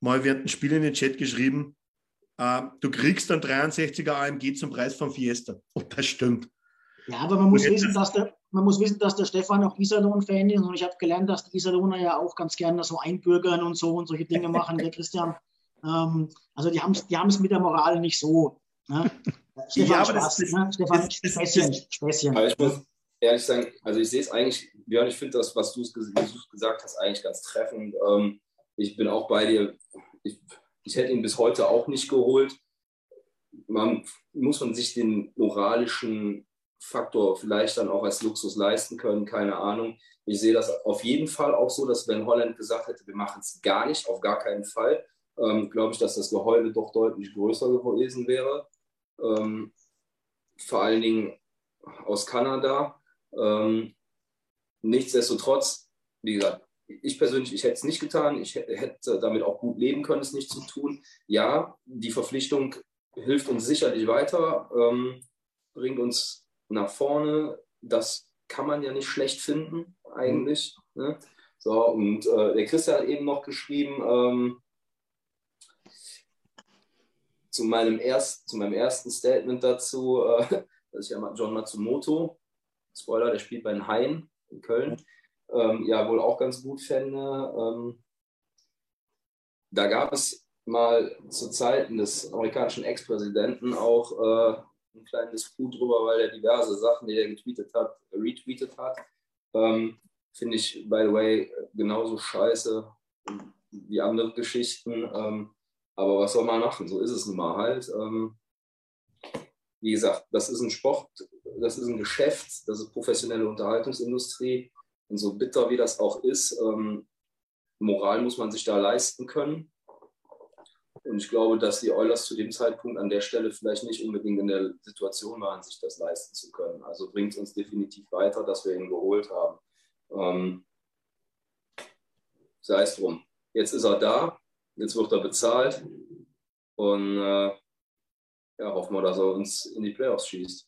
mal während dem Spiel in den Chat geschrieben. Äh, du kriegst dann 63er AMG zum Preis von Fiesta. Und das stimmt. Ja, aber man muss, wissen, dass der, man muss wissen, dass der Stefan auch Iserlohn-Fan ist und ich habe gelernt, dass die Iserlohner ja auch ganz gerne so einbürgern und so und solche Dinge machen, der Christian. Ähm, also die haben es die mit der Moral nicht so. Ne? Stefan, ja, Spaß, ne? Stefan, Späßchen, Späßchen. Aber ich muss ehrlich sagen, also ich sehe es eigentlich, Björn, ich finde das, was du gesagt hast, eigentlich ganz treffend. Ähm, ich bin auch bei dir. Ich, ich hätte ihn bis heute auch nicht geholt. Man muss man sich den moralischen Faktor vielleicht dann auch als Luxus leisten können, keine Ahnung. Ich sehe das auf jeden Fall auch so, dass wenn Holland gesagt hätte, wir machen es gar nicht, auf gar keinen Fall, ähm, glaube ich, dass das Geheule doch deutlich größer gewesen wäre. Ähm, vor allen Dingen aus Kanada. Ähm, nichtsdestotrotz, wie gesagt, ich persönlich, ich hätte es nicht getan. Ich hätte damit auch gut leben können, es nicht zu tun. Ja, die Verpflichtung hilft uns sicherlich weiter, ähm, bringt uns nach vorne, das kann man ja nicht schlecht finden, eigentlich. Ne? So, und äh, der Christian hat eben noch geschrieben, ähm, zu, meinem erst, zu meinem ersten Statement dazu, äh, dass ich ja John Matsumoto, Spoiler, der spielt bei den Haien in Köln, ähm, ja wohl auch ganz gut fände. Ähm, da gab es mal zu Zeiten des amerikanischen Ex-Präsidenten auch äh, einen kleinen Disput drüber, weil er diverse Sachen, die er getweetet hat, retweetet hat. Ähm, Finde ich, by the way, genauso scheiße wie andere Geschichten. Ähm, aber was soll man machen? So ist es nun mal halt. Ähm, wie gesagt, das ist ein Sport, das ist ein Geschäft, das ist professionelle Unterhaltungsindustrie. Und so bitter wie das auch ist, ähm, Moral muss man sich da leisten können. Und ich glaube, dass die Oilers zu dem Zeitpunkt an der Stelle vielleicht nicht unbedingt in der Situation waren, sich das leisten zu können. Also bringt es uns definitiv weiter, dass wir ihn geholt haben. Ähm, sei es drum. Jetzt ist er da, jetzt wird er bezahlt und äh, ja, hoffen wir, dass er uns in die Playoffs schießt.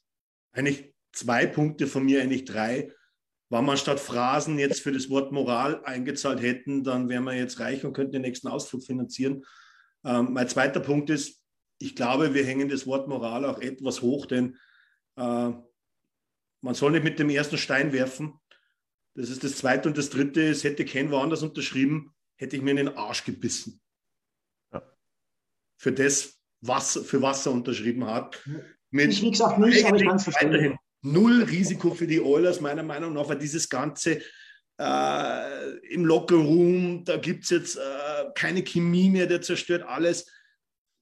Eigentlich zwei Punkte von mir, eigentlich drei. Wenn wir statt Phrasen jetzt für das Wort Moral eingezahlt hätten, dann wären wir jetzt reich und könnten den nächsten Ausflug finanzieren. Ähm, mein zweiter Punkt ist, ich glaube, wir hängen das Wort Moral auch etwas hoch, denn äh, man soll nicht mit dem ersten Stein werfen. Das ist das zweite und das dritte es hätte Ken woanders unterschrieben, hätte ich mir in den Arsch gebissen. Ja. Für das, was, für was er unterschrieben hat. Mit ich, wie gesagt, nicht, aber ich kann es verstehen. Null Risiko für die Oilers, meiner Meinung nach, weil dieses ganze äh, im Lockerroom, da gibt es jetzt äh, keine Chemie mehr, der zerstört alles.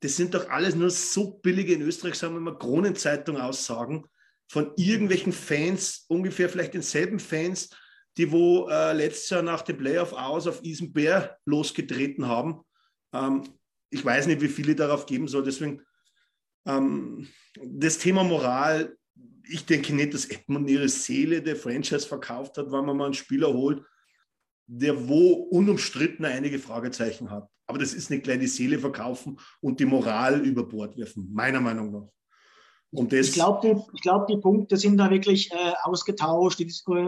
das sind doch alles nur so billige in Österreich, sagen wir mal, Kronenzeitung-Aussagen von irgendwelchen Fans, ungefähr vielleicht denselben Fans, die wo äh, letztes Jahr nach dem Playoff aus auf Isenbär losgetreten haben. Ähm, ich weiß nicht, wie viele darauf geben soll. Deswegen ähm, das Thema Moral, ich denke nicht, dass Edmund ihre Seele der Franchise verkauft hat, weil man mal einen Spieler holt, der wo unumstritten einige Fragezeichen hat. Aber das ist nicht gleich die Seele verkaufen und die Moral über Bord werfen, meiner Meinung nach. Und das, ich glaube, die, glaub, die Punkte sind da wirklich äh, ausgetauscht.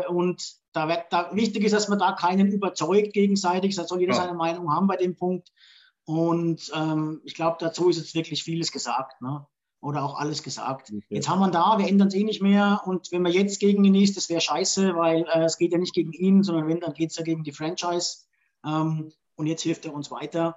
Und da, wird, da, wichtig ist, dass man da keinen überzeugt gegenseitig. Da soll jeder ja. seine Meinung haben bei dem Punkt. Und ähm, ich glaube, dazu ist jetzt wirklich vieles gesagt. Ne? Oder auch alles gesagt. Okay. Jetzt haben wir da, wir ändern es eh nicht mehr. Und wenn man jetzt gegen ihn ist, das wäre scheiße, weil äh, es geht ja nicht gegen ihn, sondern wenn, dann geht es ja gegen die Franchise. Ähm, und jetzt hilft er uns weiter.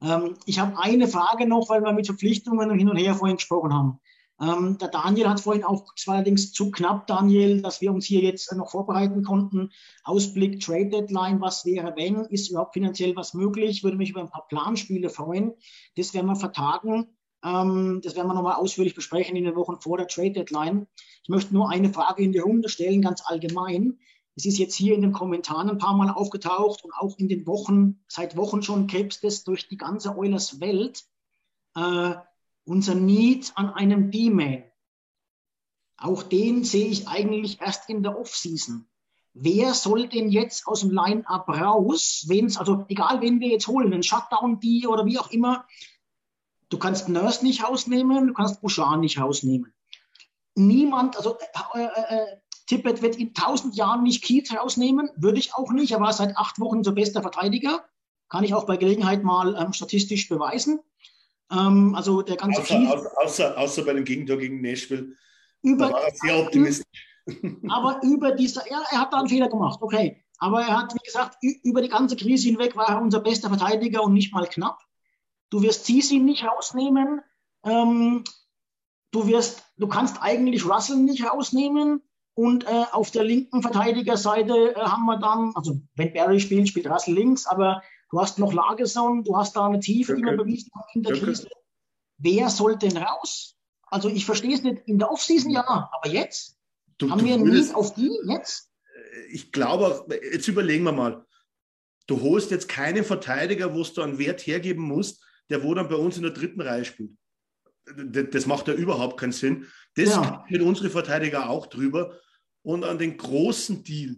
Ähm, ich habe eine Frage noch, weil wir mit Verpflichtungen hin und her vorhin gesprochen haben. Ähm, der Daniel hat vorhin auch, es war allerdings zu knapp, Daniel, dass wir uns hier jetzt noch vorbereiten konnten. Ausblick, Trade Deadline, was wäre, wenn? Ist überhaupt finanziell was möglich? Würde mich über ein paar Planspiele freuen. Das werden wir vertagen. Ähm, das werden wir nochmal ausführlich besprechen in den Wochen vor der Trade Deadline. Ich möchte nur eine Frage in die Runde stellen, ganz allgemein. Es ist jetzt hier in den Kommentaren ein paar Mal aufgetaucht und auch in den Wochen, seit Wochen schon krebst es durch die ganze Eulers Welt. Äh, unser Need an einem D-Man, auch den sehe ich eigentlich erst in der Offseason. Wer soll denn jetzt aus dem Line-Up raus, wen's, also egal wen wir jetzt holen, einen Shutdown-D oder wie auch immer, du kannst Nurse nicht rausnehmen, du kannst Bouchard nicht rausnehmen. Niemand, also äh, äh, äh Tippett wird in tausend Jahren nicht Keith rausnehmen, würde ich auch nicht. Er war seit acht Wochen unser bester Verteidiger. Kann ich auch bei Gelegenheit mal ähm, statistisch beweisen. Ähm, also der ganze außer, außer, außer, außer, bei dem Gegentor gegen Nashville. Über, da war er sehr optimistisch. Aber über diese, ja, er hat da einen Fehler gemacht, okay. Aber er hat, wie gesagt, über die ganze Krise hinweg war er unser bester Verteidiger und nicht mal knapp. Du wirst Sisi nicht rausnehmen. Ähm, du wirst, du kannst eigentlich Russell nicht rausnehmen. Und äh, auf der linken Verteidigerseite äh, haben wir dann, also wenn Barry spielt, spielt Russell links, aber Du hast noch Lagerson, du hast da eine Tiefe, die man bewiesen hat in der Krise. Wer soll denn raus? Also ich verstehe es nicht. In der Offseason ja, aber jetzt? Du, haben du wir nie auf die jetzt? Ich glaube, jetzt überlegen wir mal. Du holst jetzt keinen Verteidiger, wo du einen Wert hergeben musst, der wo dann bei uns in der dritten Reihe spielt. Das macht ja überhaupt keinen Sinn. Das ja. mit unseren Verteidiger auch drüber. Und an den großen Deal,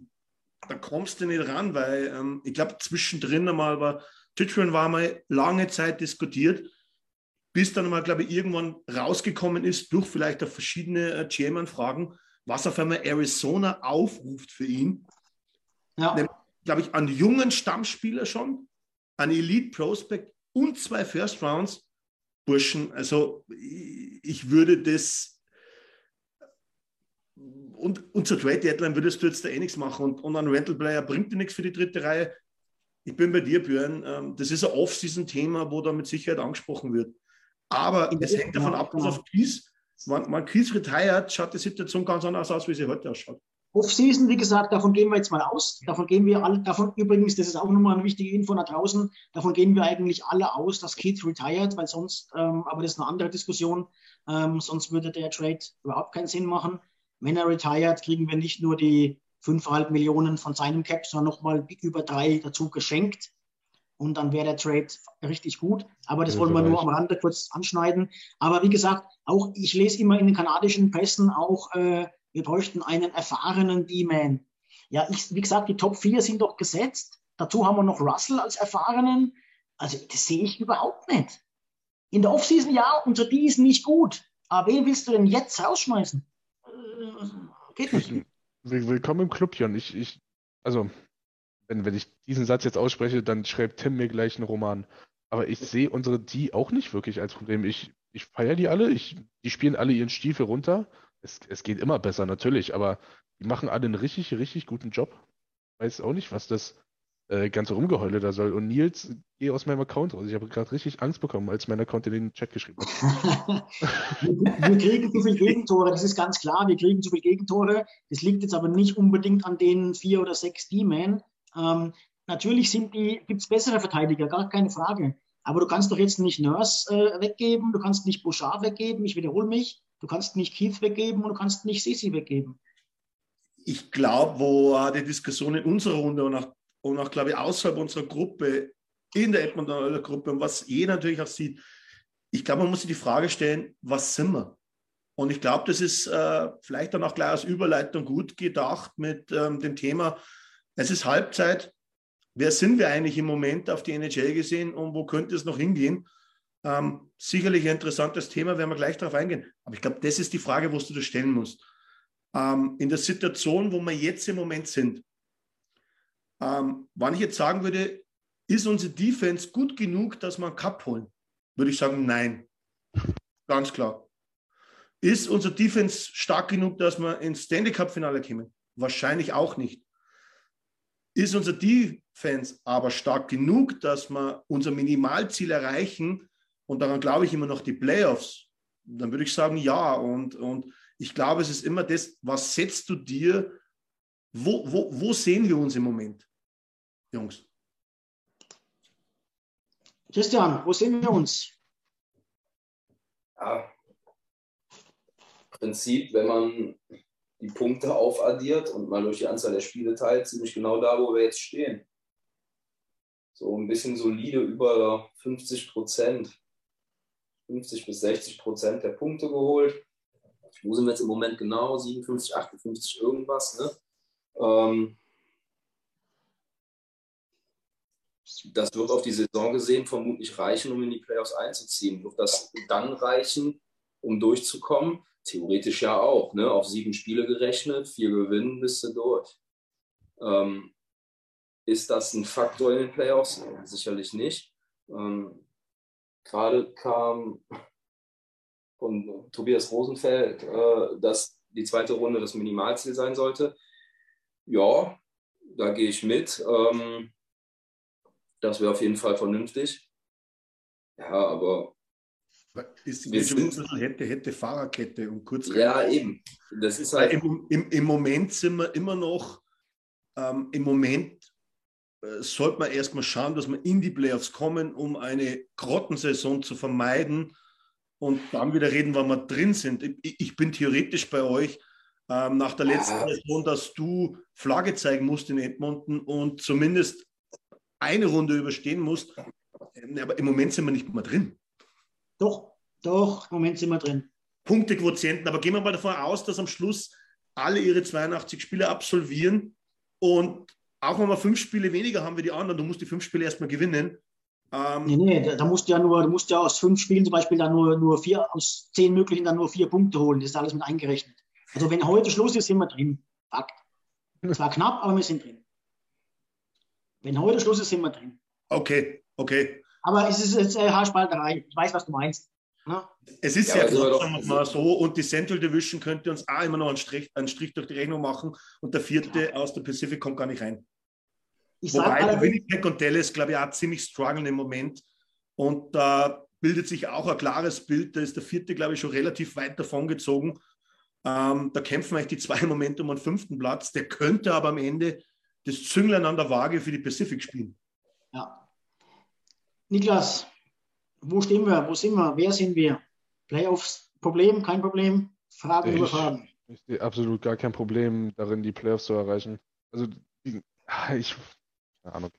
da kommst du nicht ran, weil ähm, ich glaube, zwischendrin einmal war, Titchman war mal lange Zeit diskutiert, bis dann mal, glaube ich, irgendwann rausgekommen ist, durch vielleicht auch verschiedene äh, GM-Anfragen, was auf einmal Arizona aufruft für ihn. Ja. Glaube ich, an jungen Stammspieler schon, an Elite Prospect und zwei First Rounds. Burschen, also ich würde das und, und zur Trade Deadline würdest du jetzt da eh nichts machen und, und ein Rental Player bringt dir nichts für die dritte Reihe. Ich bin bei dir, Björn. Ähm, das ist ein Off-Season-Thema, wo da mit Sicherheit angesprochen wird. Aber es hängt davon ab, was auf Kies, wenn, wenn Kies retired, schaut die Situation ganz anders aus, wie sie heute ausschaut. Off-Season, wie gesagt, davon gehen wir jetzt mal aus. Davon gehen wir alle, davon übrigens, das ist auch nochmal eine wichtige Info nach draußen, davon gehen wir eigentlich alle aus, dass Keith retired, weil sonst, ähm, aber das ist eine andere Diskussion, ähm, sonst würde der Trade überhaupt keinen Sinn machen. Wenn er retired, kriegen wir nicht nur die 5,5 Millionen von seinem Cap, sondern nochmal über drei dazu geschenkt. Und dann wäre der Trade richtig gut. Aber das ja, wollen wir nur am Rande kurz anschneiden. Aber wie gesagt, auch ich lese immer in den kanadischen Pressen auch, äh, wir bräuchten einen erfahrenen D-Man. Ja, ich, wie gesagt, die Top 4 sind doch gesetzt. Dazu haben wir noch Russell als erfahrenen. Also das sehe ich überhaupt nicht. In der Offseason ja, unser D ist nicht gut. Aber wen willst du denn jetzt rausschmeißen? geht nicht. Willkommen im Club, Jon. Ich, ich, also, wenn, wenn ich diesen Satz jetzt ausspreche, dann schreibt Tim mir gleich einen Roman. Aber ich sehe unsere die auch nicht wirklich als Problem. Ich, ich feiere die alle, ich, die spielen alle ihren Stiefel runter. Es, es geht immer besser, natürlich, aber die machen alle einen richtig, richtig guten Job. Ich weiß auch nicht, was das äh, ganze Rumgeheule da soll. Und Nils, geh aus meinem Account raus. Ich habe gerade richtig Angst bekommen, als mein Account in den Chat geschrieben hat. wir, kriegen zu viele Gegentore, das ist ganz klar. Wir kriegen zu viele Gegentore. Das liegt jetzt aber nicht unbedingt an den vier oder sechs D-Man. Ähm, natürlich gibt es bessere Verteidiger, gar keine Frage. Aber du kannst doch jetzt nicht Nurse äh, weggeben, du kannst nicht Bouchard weggeben, ich wiederhole mich, du kannst nicht Keith weggeben und du kannst nicht Sisi weggeben. Ich glaube, wo die Diskussion in unserer Runde und auch, und auch glaube ich, außerhalb unserer Gruppe, in der Edmonton Gruppe und was jeder natürlich auch sieht, ich glaube, man muss sich die Frage stellen, was sind wir? Und ich glaube, das ist äh, vielleicht dann auch gleich als Überleitung gut gedacht mit ähm, dem Thema, es ist Halbzeit. Wer sind wir eigentlich im Moment auf die NHL gesehen und wo könnte es noch hingehen? Ähm, sicherlich ein interessantes Thema, werden wir gleich darauf eingehen. Aber ich glaube, das ist die Frage, wo du das stellen musst. Ähm, in der Situation, wo wir jetzt im Moment sind, ähm, wann ich jetzt sagen würde, ist unsere Defense gut genug, dass wir einen Cup holen? Würde ich sagen, nein. Ganz klar. Ist unser Defense stark genug, dass wir ins Stanley Cup-Finale kommen? Wahrscheinlich auch nicht. Ist unser Defense aber stark genug, dass wir unser Minimalziel erreichen und daran glaube ich immer noch die Playoffs? Dann würde ich sagen, ja. Und, und ich glaube, es ist immer das, was setzt du dir, wo, wo, wo sehen wir uns im Moment, Jungs? Christian, wo sehen wir uns? Ja, Im Prinzip, wenn man die Punkte aufaddiert und mal durch die Anzahl der Spiele teilt, ziemlich genau da, wo wir jetzt stehen. So ein bisschen solide über 50 Prozent, 50 bis 60 Prozent der Punkte geholt. Wo sind wir jetzt im Moment genau? 57, 58 irgendwas. Ne? Ähm, das wird auf die Saison gesehen vermutlich reichen, um in die Playoffs einzuziehen. Wird das dann reichen, um durchzukommen? Theoretisch ja auch, ne? auf sieben Spiele gerechnet, vier gewinnen, bist du durch. Ähm, ist das ein Faktor in den Playoffs? Sicherlich nicht. Ähm, Gerade kam von Tobias Rosenfeld, äh, dass die zweite Runde das Minimalziel sein sollte. Ja, da gehe ich mit. Ähm, das wäre auf jeden Fall vernünftig. Ja, aber ist wir sind, hätte, hätte Fahrerkette und kurz. Ja, eben. Das ist halt. Im, im, Im Moment sind wir immer noch, ähm, im Moment sollte man erstmal schauen, dass wir in die Playoffs kommen, um eine Grottensaison zu vermeiden und dann wieder reden, wann wir drin sind. Ich, ich bin theoretisch bei euch ähm, nach der letzten ja. Saison, dass du Flagge zeigen musst in Edmonton und zumindest eine Runde überstehen musst. Ähm, aber im Moment sind wir nicht mehr drin. Doch, doch, im Moment sind wir drin. Punktequotienten, aber gehen wir mal davon aus, dass am Schluss alle ihre 82 Spiele absolvieren und auch wenn wir fünf Spiele weniger haben wie die anderen, du musst die fünf Spiele erstmal gewinnen. Ähm, nee, nee, da, da musst du ja nur, du musst ja aus fünf Spielen zum Beispiel dann nur, nur vier, aus zehn möglichen dann nur vier Punkte holen. Das ist alles mit eingerechnet. Also wenn heute Schluss ist, sind wir drin. Fakt. Es war knapp, aber wir sind drin. Wenn heute Schluss ist, sind wir drin. Okay, okay. Aber es ist jetzt äh, Haarspalterei. Ich weiß, was du meinst. Ja? Es ist ja, ja knapp, sagen wir mal so. Und die Central Division könnte uns auch immer noch einen Strich, einen Strich durch die Rechnung machen. Und der vierte ja. aus der Pacific kommt gar nicht rein. Ich Wobei Winnipeg und Dallas, glaube ich, auch ziemlich strugglen im Moment. Und da bildet sich auch ein klares Bild. Da ist der vierte, glaube ich, schon relativ weit davon gezogen. Ähm, da kämpfen eigentlich die zwei im Moment um einen fünften Platz. Der könnte aber am Ende das Zünglein an der Waage für die Pacific spielen. Ja. Niklas, wo stehen wir? Wo sind wir? Wer sind wir? Playoffs, Problem, kein Problem? Fragen ich, über Fragen. Ich sehe absolut gar kein Problem darin, die Playoffs zu erreichen. Also, ich, keine Ahnung.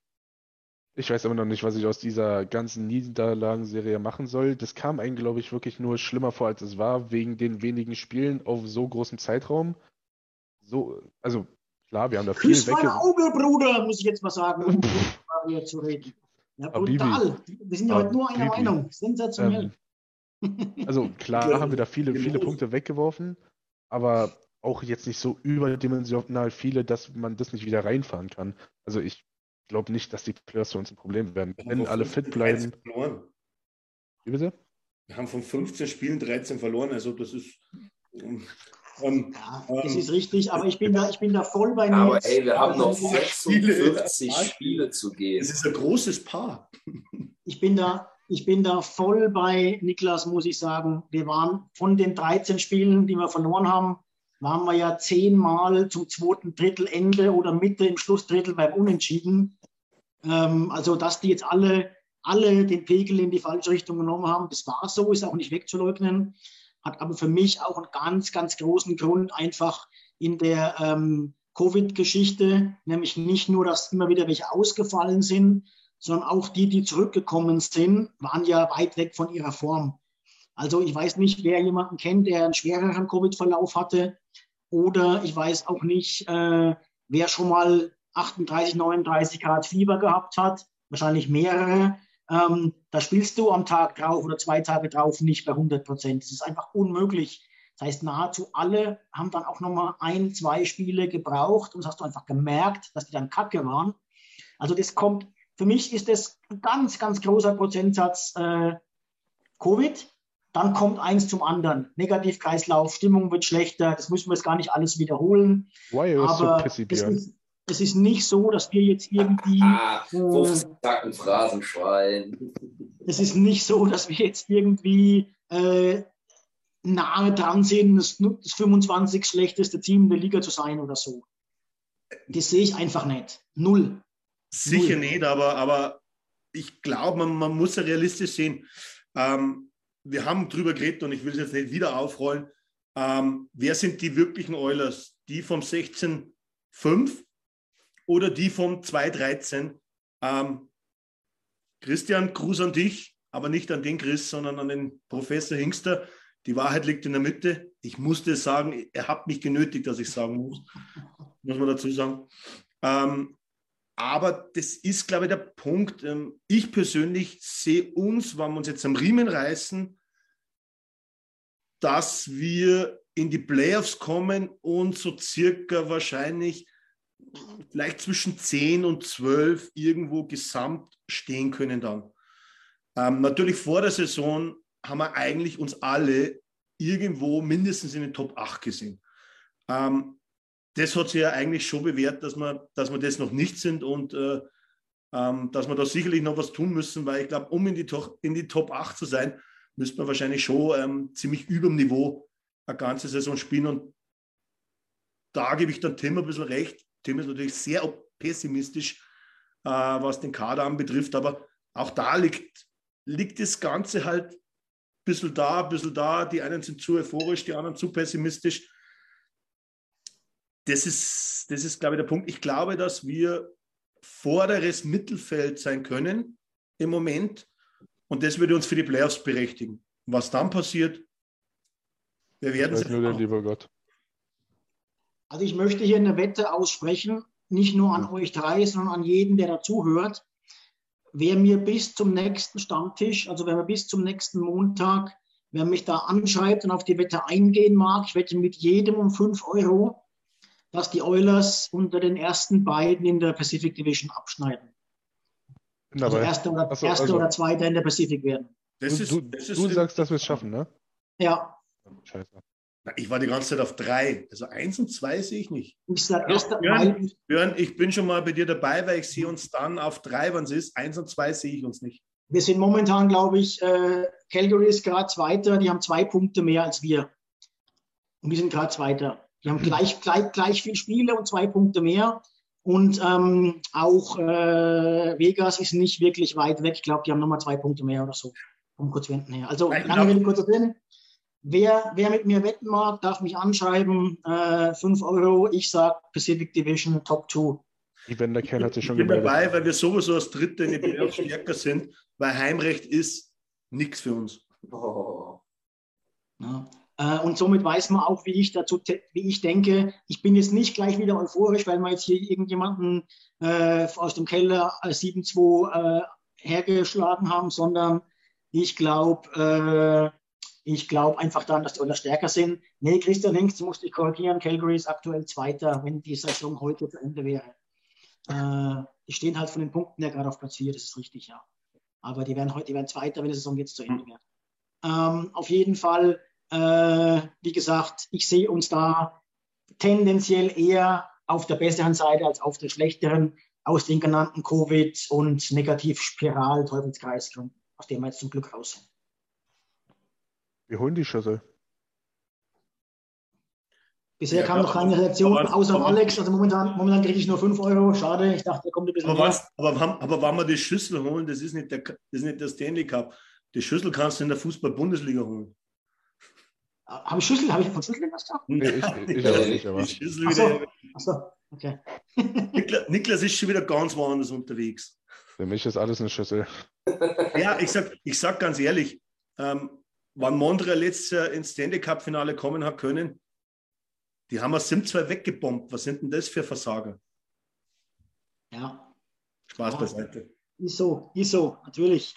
Ich weiß immer noch nicht, was ich aus dieser ganzen Niederlagenserie machen soll. Das kam eigentlich, glaube ich, wirklich nur schlimmer vor, als es war, wegen den wenigen Spielen auf so großem Zeitraum. So, also Klar, wir haben da viel Küss mein Auge, Bruder, muss ich jetzt mal sagen, um hier zu reden. Ja, brutal. Wir sind ja heute nur einer Meinung. Sensationell. Ähm, also klar haben wir da viele, viele Punkte weggeworfen, aber auch jetzt nicht so überdimensional viele, dass man das nicht wieder reinfahren kann. Also ich glaube nicht, dass die Players für uns ein Problem werden. Wenn alle fit bleiben. Wie bitte? Wir haben von 15 Spielen 13 verloren, also das ist ähm, ja, das ähm, ist richtig, aber ich bin da, ich bin da voll bei mir. Aber ey, wir haben noch 46 Spiele, Spiele zu gehen. Es ist ein großes Paar. Ich bin da, ich bin da voll bei Niklas, muss ich sagen. Wir waren von den 13 Spielen, die wir verloren haben, waren wir ja zehnmal zum zweiten Drittelende oder Mitte im Schlussdrittel beim Unentschieden. Ähm, also, dass die jetzt alle alle den Pegel in die falsche Richtung genommen haben. Das war so, ist auch nicht wegzuleugnen. Hat aber für mich auch einen ganz, ganz großen Grund einfach in der ähm, Covid-Geschichte, nämlich nicht nur, dass immer wieder welche ausgefallen sind, sondern auch die, die zurückgekommen sind, waren ja weit weg von ihrer Form. Also ich weiß nicht, wer jemanden kennt, der einen schwereren Covid-Verlauf hatte. Oder ich weiß auch nicht, äh, wer schon mal 38, 39 Grad Fieber gehabt hat. Wahrscheinlich mehrere. Ähm, da spielst du am Tag drauf oder zwei Tage drauf nicht bei 100 Prozent. Das ist einfach unmöglich. Das heißt, nahezu alle haben dann auch nochmal ein, zwei Spiele gebraucht und das hast du einfach gemerkt, dass die dann kacke waren. Also das kommt, für mich ist das ein ganz, ganz großer Prozentsatz äh, Covid. Dann kommt eins zum anderen. Negativkreislauf, Stimmung wird schlechter, das müssen wir jetzt gar nicht alles wiederholen. Why are so pissy, es, ist, es ist nicht so, dass wir jetzt irgendwie. Ah, 15 Tacken Phrasenschwein. Es ist nicht so, dass wir jetzt irgendwie äh, nahe dran sind, das, das 25 schlechteste Team der Liga zu sein oder so. Das sehe ich einfach nicht. Null. Sicher Null. nicht, aber, aber ich glaube, man, man muss ja realistisch sehen. Ähm, wir haben drüber geredet und ich will es jetzt nicht wieder aufrollen. Ähm, wer sind die wirklichen Oilers? Die vom 16-5 oder die vom 2-13? Ähm, Christian, Gruß an dich, aber nicht an den Chris, sondern an den Professor Hingster. Die Wahrheit liegt in der Mitte. Ich musste sagen, er hat mich genötigt, dass ich sagen muss, muss man dazu sagen. Ähm, aber das ist, glaube ich, der Punkt. Ähm, ich persönlich sehe uns, wenn wir uns jetzt am Riemen reißen, dass wir in die Playoffs kommen und so circa wahrscheinlich vielleicht zwischen 10 und 12 irgendwo gesamt stehen können dann. Ähm, natürlich vor der Saison haben wir eigentlich uns alle irgendwo mindestens in den Top 8 gesehen. Ähm, das hat sich ja eigentlich schon bewährt, dass wir, dass wir das noch nicht sind und äh, ähm, dass wir da sicherlich noch was tun müssen, weil ich glaube, um in die, in die Top 8 zu sein, müsste man wahrscheinlich schon ähm, ziemlich über dem Niveau eine ganze Saison spielen. Und da gebe ich dann Tim ein bisschen recht. Tim ist natürlich sehr pessimistisch, äh, was den Kader anbetrifft, aber auch da liegt, liegt das Ganze halt ein bisschen da, ein bisschen da. Die einen sind zu euphorisch, die anderen zu pessimistisch das ist, das ist, glaube ich, der Punkt. Ich glaube, dass wir vorderes Mittelfeld sein können im Moment. Und das würde uns für die Playoffs berechtigen. Was dann passiert, wir werden es. Nur der lieber Gott. Also ich möchte hier eine Wette aussprechen, nicht nur an euch drei, sondern an jeden, der dazuhört. Wer mir bis zum nächsten Stammtisch, also wer mir bis zum nächsten Montag, wer mich da anschreibt und auf die Wette eingehen mag, ich wette mit jedem um 5 Euro, dass die Oilers unter den ersten beiden in der Pacific Division abschneiden. Also erster oder, Achso, erste also, oder zweiter in der Pacific werden. Das ist, du, das ist, du sagst, dass wir es schaffen, ne? Ja. Scheiße. Ich war die ganze Zeit auf drei. Also eins und zwei sehe ich nicht. Ich sage erster. Björn, Björn, ich bin schon mal bei dir dabei, weil ich sehe uns dann auf drei, wann es ist. Eins und zwei sehe ich uns nicht. Wir sind momentan, glaube ich, äh, Calgary ist gerade Zweiter. Die haben zwei Punkte mehr als wir. Und wir sind gerade Zweiter. Die haben gleich, gleich, gleich viel Spiele und zwei Punkte mehr. Und ähm, auch äh, Vegas ist nicht wirklich weit weg. Ich glaube, die haben nochmal zwei Punkte mehr oder so vom Quotienten her. Also lange Rede, kurzer Sinn. Wer, wer mit mir wetten mag, darf mich anschreiben. Äh, 5 Euro. Ich sage Pacific Division Top 2. Die Wenderkern hat sich schon Ich bin gemeldet. dabei, weil wir sowieso als Dritte in die Playoffs stärker sind, weil Heimrecht ist nichts für uns. Oh. Ja. Äh, und somit weiß man auch, wie ich dazu, wie ich denke. Ich bin jetzt nicht gleich wieder euphorisch, weil wir jetzt hier irgendjemanden äh, aus dem Keller 7-2 äh, hergeschlagen haben, sondern ich glaube, äh, ich glaube einfach daran, dass die Oilers stärker sind. Nee, Christian Hengst musste ich korrigieren. Calgary ist aktuell Zweiter, wenn die Saison heute zu Ende wäre. Äh, die stehen halt von den Punkten her gerade auf Platz 4, das ist richtig, ja. Aber die werden heute, die werden Zweiter, wenn die Saison jetzt zu Ende wäre. Ähm, auf jeden Fall äh, wie gesagt, ich sehe uns da tendenziell eher auf der besseren Seite als auf der schlechteren aus den genannten Covid- und Negativspiral, Teufelskreis, aus dem wir jetzt zum Glück raus sind. Wir holen die Schüssel. Bisher Ja, kam noch keine Reaktion, Aber- außer aber- Alex. Also momentan, momentan kriege ich nur 5 Euro. Schade, ich dachte, er kommt ein bisschen Aber, mehr. was, aber, aber wenn wir die Schüssel holen, das ist nicht der, das ist nicht der Stanley Cup. Die Schüssel kannst du in der Fußball-Bundesliga holen. Habe ich Schlüssel? Habe ich von Schlüssel was gesagt? Nee, ich, Ja, auch nicht, aber. Schüssel wieder, Achso, okay. Niklas, Niklas ist schon wieder ganz woanders unterwegs. Für mich ist alles eine Schüssel. Ja, ich sag, ich sag ganz ehrlich, ähm, wann Montreal letztes Jahr ins Stanley Cup-Finale kommen hat können, die haben wir 7-2 weggebombt. Was sind denn das für Versager? Ja, Spaß Ja. beiseite. ist so, ist so, natürlich.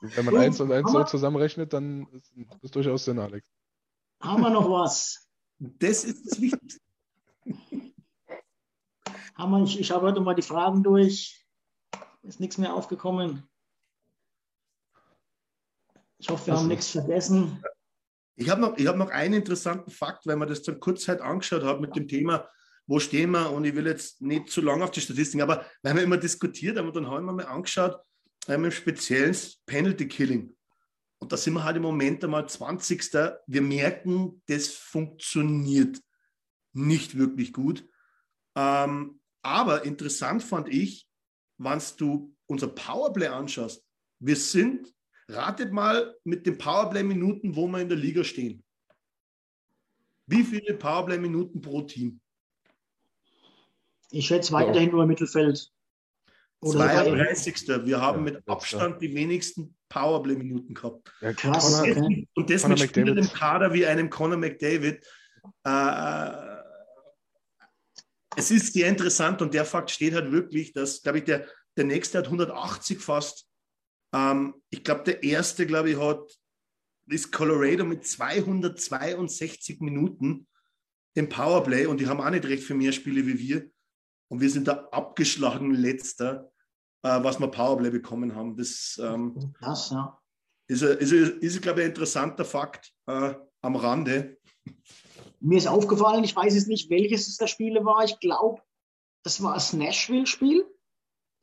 Wenn man Gut, eins und eins so zusammenrechnet, dann ist das durchaus Sinn, Alex. Haben wir noch was? Das ist das Wichtigste. Haben wir, ich, ich habe heute mal die Fragen durch. Ist nichts mehr aufgekommen. Ich hoffe, wir Das haben ist- nichts vergessen. Ich habe noch, ich hab noch einen interessanten Fakt, weil man das dann kurz halt angeschaut hat mit dem Thema, wo stehen wir? Und ich will jetzt nicht zu lange auf die Statistiken, aber weil wir immer diskutiert haben, und dann haben wir mal angeschaut, im speziellen Penalty Killing. Und da sind wir halt im Moment einmal 20. Wir merken, das funktioniert nicht wirklich gut. Ähm, aber interessant fand ich, wenn du unser Powerplay anschaust, wir sind Ratet mal mit den Powerplay-Minuten, wo wir in der Liga stehen. Wie viele Powerplay-Minuten pro Team? Ich schätze weiterhin nur im Mittelfeld. Oder sogar im- 32. Wir haben mit. Abstand die wenigsten Powerplay-Minuten gehabt. Ja, Krass, Connor, okay. Und das Conor mit Spielern im Kader wie einem Conor McDavid. Äh, es ist sehr interessant und der Fakt steht halt wirklich, dass, glaube ich, der, der nächste hat 180 fast. Ähm, ich glaube, der erste, glaube ich, hat ist Colorado mit 262 Minuten im Powerplay und die haben auch nicht recht für mehr Spiele wie wir. Und wir sind der abgeschlagen Letzter, äh, was wir Powerplay bekommen haben. Das ähm, Krass, ja. ist, ist, ein- ist, glaube ich, ein interessanter Fakt äh, am Rande. Mir ist aufgefallen, ich weiß jetzt nicht, welches es der Spiele war. Ich glaube, das war das Nashville-Spiel.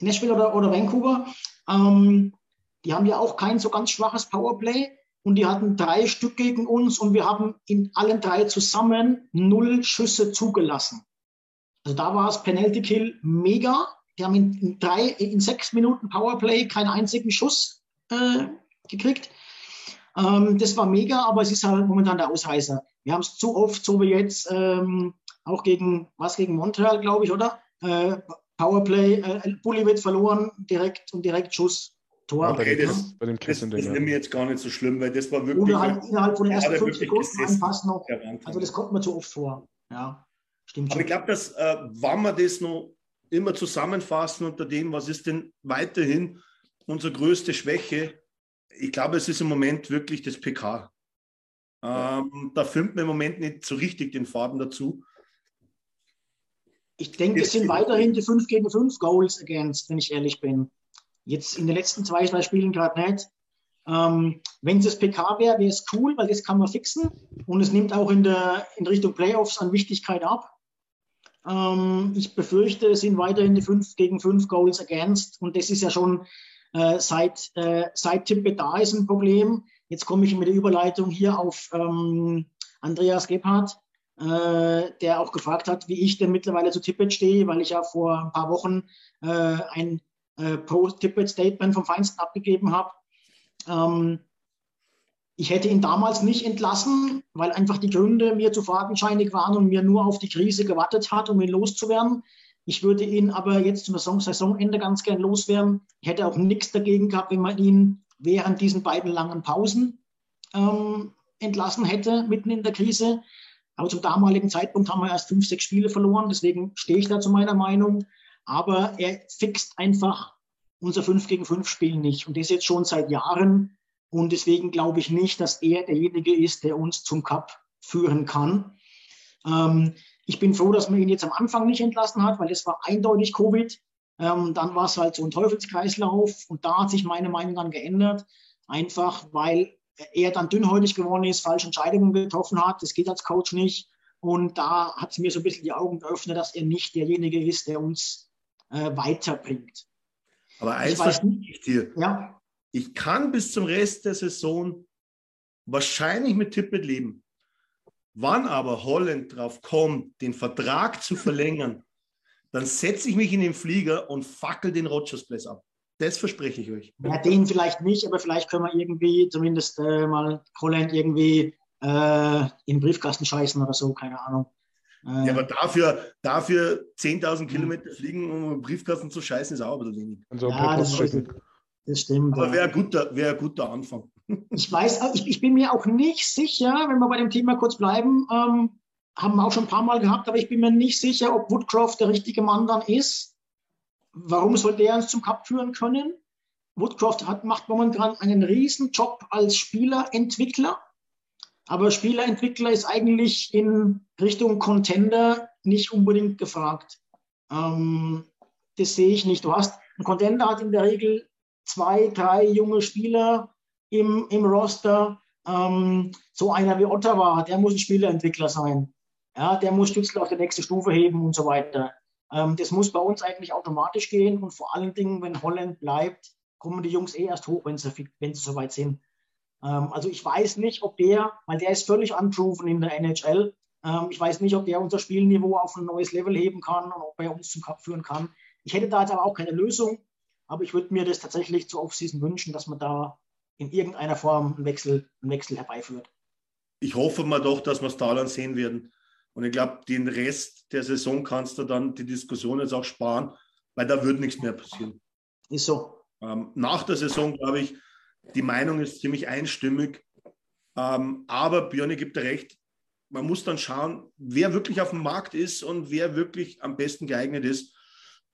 Nashville oder, oder Vancouver. Ähm, die haben ja auch kein so ganz schwaches Powerplay. Und die hatten drei Stück gegen uns und wir haben in allen drei zusammen null Schüsse zugelassen. Also da war es Penalty Kill mega. Die haben in, drei, in sechs Minuten Powerplay keinen einzigen Schuss äh, gekriegt. Ähm, das war mega, aber es ist halt momentan der Ausreißer. Wir haben es zu oft, so wie jetzt, ähm, auch gegen, was gegen Montreal, glaube ich, oder? Äh, Powerplay, äh, Bulli wird verloren, direkt und direkt Schuss, Tor. Okay, dem, das- Kiss- bei dem Das, Kissen das nehme ich jetzt gar nicht so schlimm, weil das war wirklich. Oder halt innerhalb von den ersten fünf Sekunden ein Pass noch. Also das kommt mir zu oft vor. Ja, stimmt Aber ich schon. glaube, dass, äh, wenn wir das noch immer zusammenfassen unter dem, was ist denn weiterhin unsere größte Schwäche, ich glaube, es ist im Moment wirklich das PK. Ähm, da findet man im Moment nicht so richtig den Faden dazu. Ich denke, es sind weiterhin die 5 gegen 5 Goals against, wenn ich ehrlich bin. Jetzt in den letzten zwei, drei Spielen gerade nicht. Ähm, wenn es das PK wäre, wäre es cool, weil das kann man fixen. Und es nimmt auch in, der, in Richtung Playoffs an Wichtigkeit ab. Ähm, ich befürchte, es sind weiterhin die 5 gegen 5 Goals against. Und das ist ja schon äh, seit, äh, seit Tippe da ist ein Problem. Jetzt komme ich mit der Überleitung hier auf ähm, Andreas Gebhardt äh, der auch gefragt hat, wie ich denn mittlerweile zu Tippet stehe, weil ich ja vor ein paar Wochen äh, ein äh, Pro-Tippet-Statement vom Feinsten abgegeben habe. Ähm, ich hätte ihn damals nicht entlassen, weil einfach die Gründe mir zu fadenscheinig waren und mir nur auf die Krise gewartet hat, um ihn loszuwerden. Ich würde ihn aber jetzt zum Saison Saisonende ganz gern loswerden. Ich hätte auch nichts dagegen gehabt, wenn man ihn während diesen beiden langen Pausen ähm, entlassen hätte, mitten in der Krise. Aber zum damaligen Zeitpunkt haben wir erst fünf, sechs Spiele verloren. Deswegen stehe ich da zu meiner Meinung. Aber er fixt einfach unser 5 gegen 5 Spiel nicht. Und das jetzt schon seit Jahren. Und deswegen glaube ich nicht, dass er derjenige ist, der uns zum Cup führen kann. Ähm, ich bin froh, dass man ihn jetzt am Anfang nicht entlassen hat, weil das war eindeutig Covid. Ähm, dann war es halt so ein Teufelskreislauf. Und da hat sich meine Meinung dann geändert. Einfach weil er dann dünnhäutig geworden ist, falsche Entscheidungen getroffen hat. Das geht als Coach nicht. Und da hat es mir so ein bisschen die Augen geöffnet, dass er nicht derjenige ist, der uns äh, weiterbringt. Aber eins verstehe ich dir. Ja, Ich kann bis zum Rest der Saison wahrscheinlich mit Tippet leben. Wann aber Holland drauf kommt, den Vertrag zu verlängern, dann setze ich mich in den Flieger und fackel den Rogers Place ab. Das verspreche ich euch. Ja, den vielleicht nicht, aber vielleicht können wir irgendwie zumindest äh, mal Holland irgendwie äh, in den Briefkasten scheißen oder so, keine Ahnung. Äh, ja, aber dafür, dafür 10.000 Kilometer fliegen, um einen Briefkasten zu scheißen, ist auch ein bisschen wenig. Also ja, das, das, stimmt. Aber wäre ein, guter, wär ein guter Anfang. Ich weiß, ich, ich, bin mir auch nicht sicher, wenn wir bei dem Thema kurz bleiben, ähm, haben wir auch schon ein paar Mal gehabt, aber ich bin mir nicht sicher, ob Woodcroft der richtige Mann dann ist. Warum soll der uns zum Cup führen können? Woodcroft hat, macht momentan einen riesen Job als Spielerentwickler. Aber Spielerentwickler ist eigentlich in Richtung Contender nicht unbedingt gefragt. Ähm, das sehe ich nicht. Du hast, ein Contender hat in der Regel zwei, drei junge Spieler im, im Roster. Ähm, so einer wie Ottawa, der muss ein Spielerentwickler sein. Ja, der muss Stützle auf die nächste Stufe heben und so weiter. Ähm, das muss bei uns eigentlich automatisch gehen und vor allen Dingen, wenn Holland bleibt, kommen die Jungs eh erst hoch, wenn sie, wenn sie soweit sind. Ähm, also ich weiß nicht, ob der, weil der ist völlig unproven in der NHL, ähm, ich weiß nicht, ob der unser Spielniveau auf ein neues Level heben kann und ob er uns zum Cup führen kann. Ich hätte da jetzt aber auch keine Lösung, aber ich würde mir das tatsächlich zur Offseason wünschen, dass man da in irgendeiner Form einen Wechsel, einen Wechsel herbeiführt. Ich hoffe mal doch, dass wir es da dann sehen werden. Und ich glaube, den Rest der Saison kannst du dann die Diskussion jetzt auch sparen, weil da wird nichts mehr passieren. Ist so. Ähm, nach der Saison, glaube ich, die Meinung ist ziemlich einstimmig. Ähm, aber Björn gibt recht, man muss dann schauen, wer wirklich auf dem Markt ist und wer wirklich am besten geeignet ist.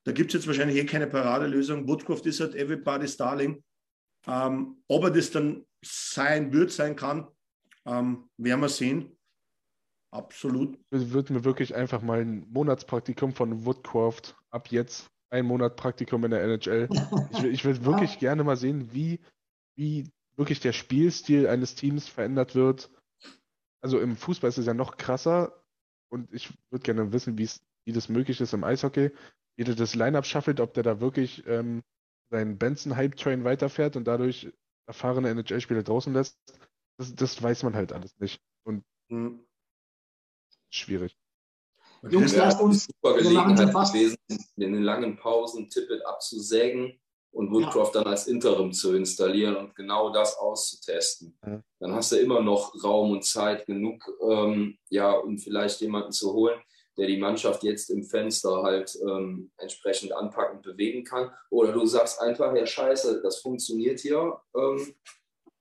Da gibt es jetzt wahrscheinlich eh keine Paradelösung. Woodcroft ist halt everybody's darling. Ähm, ob er das dann sein wird, sein kann, ähm, werden wir sehen. Absolut. Ich würde mir wirklich einfach mal ein Monatspraktikum von Woodcroft ab jetzt, ein Monat Praktikum in der NHL. ich, ich würde wirklich gerne mal sehen, wie, wie wirklich der Spielstil eines Teams verändert wird. Also im Fußball ist es ja noch krasser und ich würde gerne wissen, wie das möglich ist im Eishockey, wie der das Line-Up schaffelt, ob der da wirklich ähm, seinen Benson-Hype-Train weiterfährt und dadurch erfahrene NHL-Spieler draußen lässt. Das, das, weiß man halt alles nicht. Und mhm schwierig. Okay. Jungs, lasst uns super Gelegenheit gewesen, in den langen Pausen Tippet abzusägen und Woodcroft ja. dann als Interim zu installieren und genau das auszutesten. Ja. Dann hast du immer noch Raum und Zeit genug, ähm, ja, um vielleicht jemanden zu holen, der die Mannschaft jetzt im Fenster halt ähm, entsprechend anpacken, bewegen kann. Oder du sagst einfach, ja scheiße, das funktioniert hier, ähm,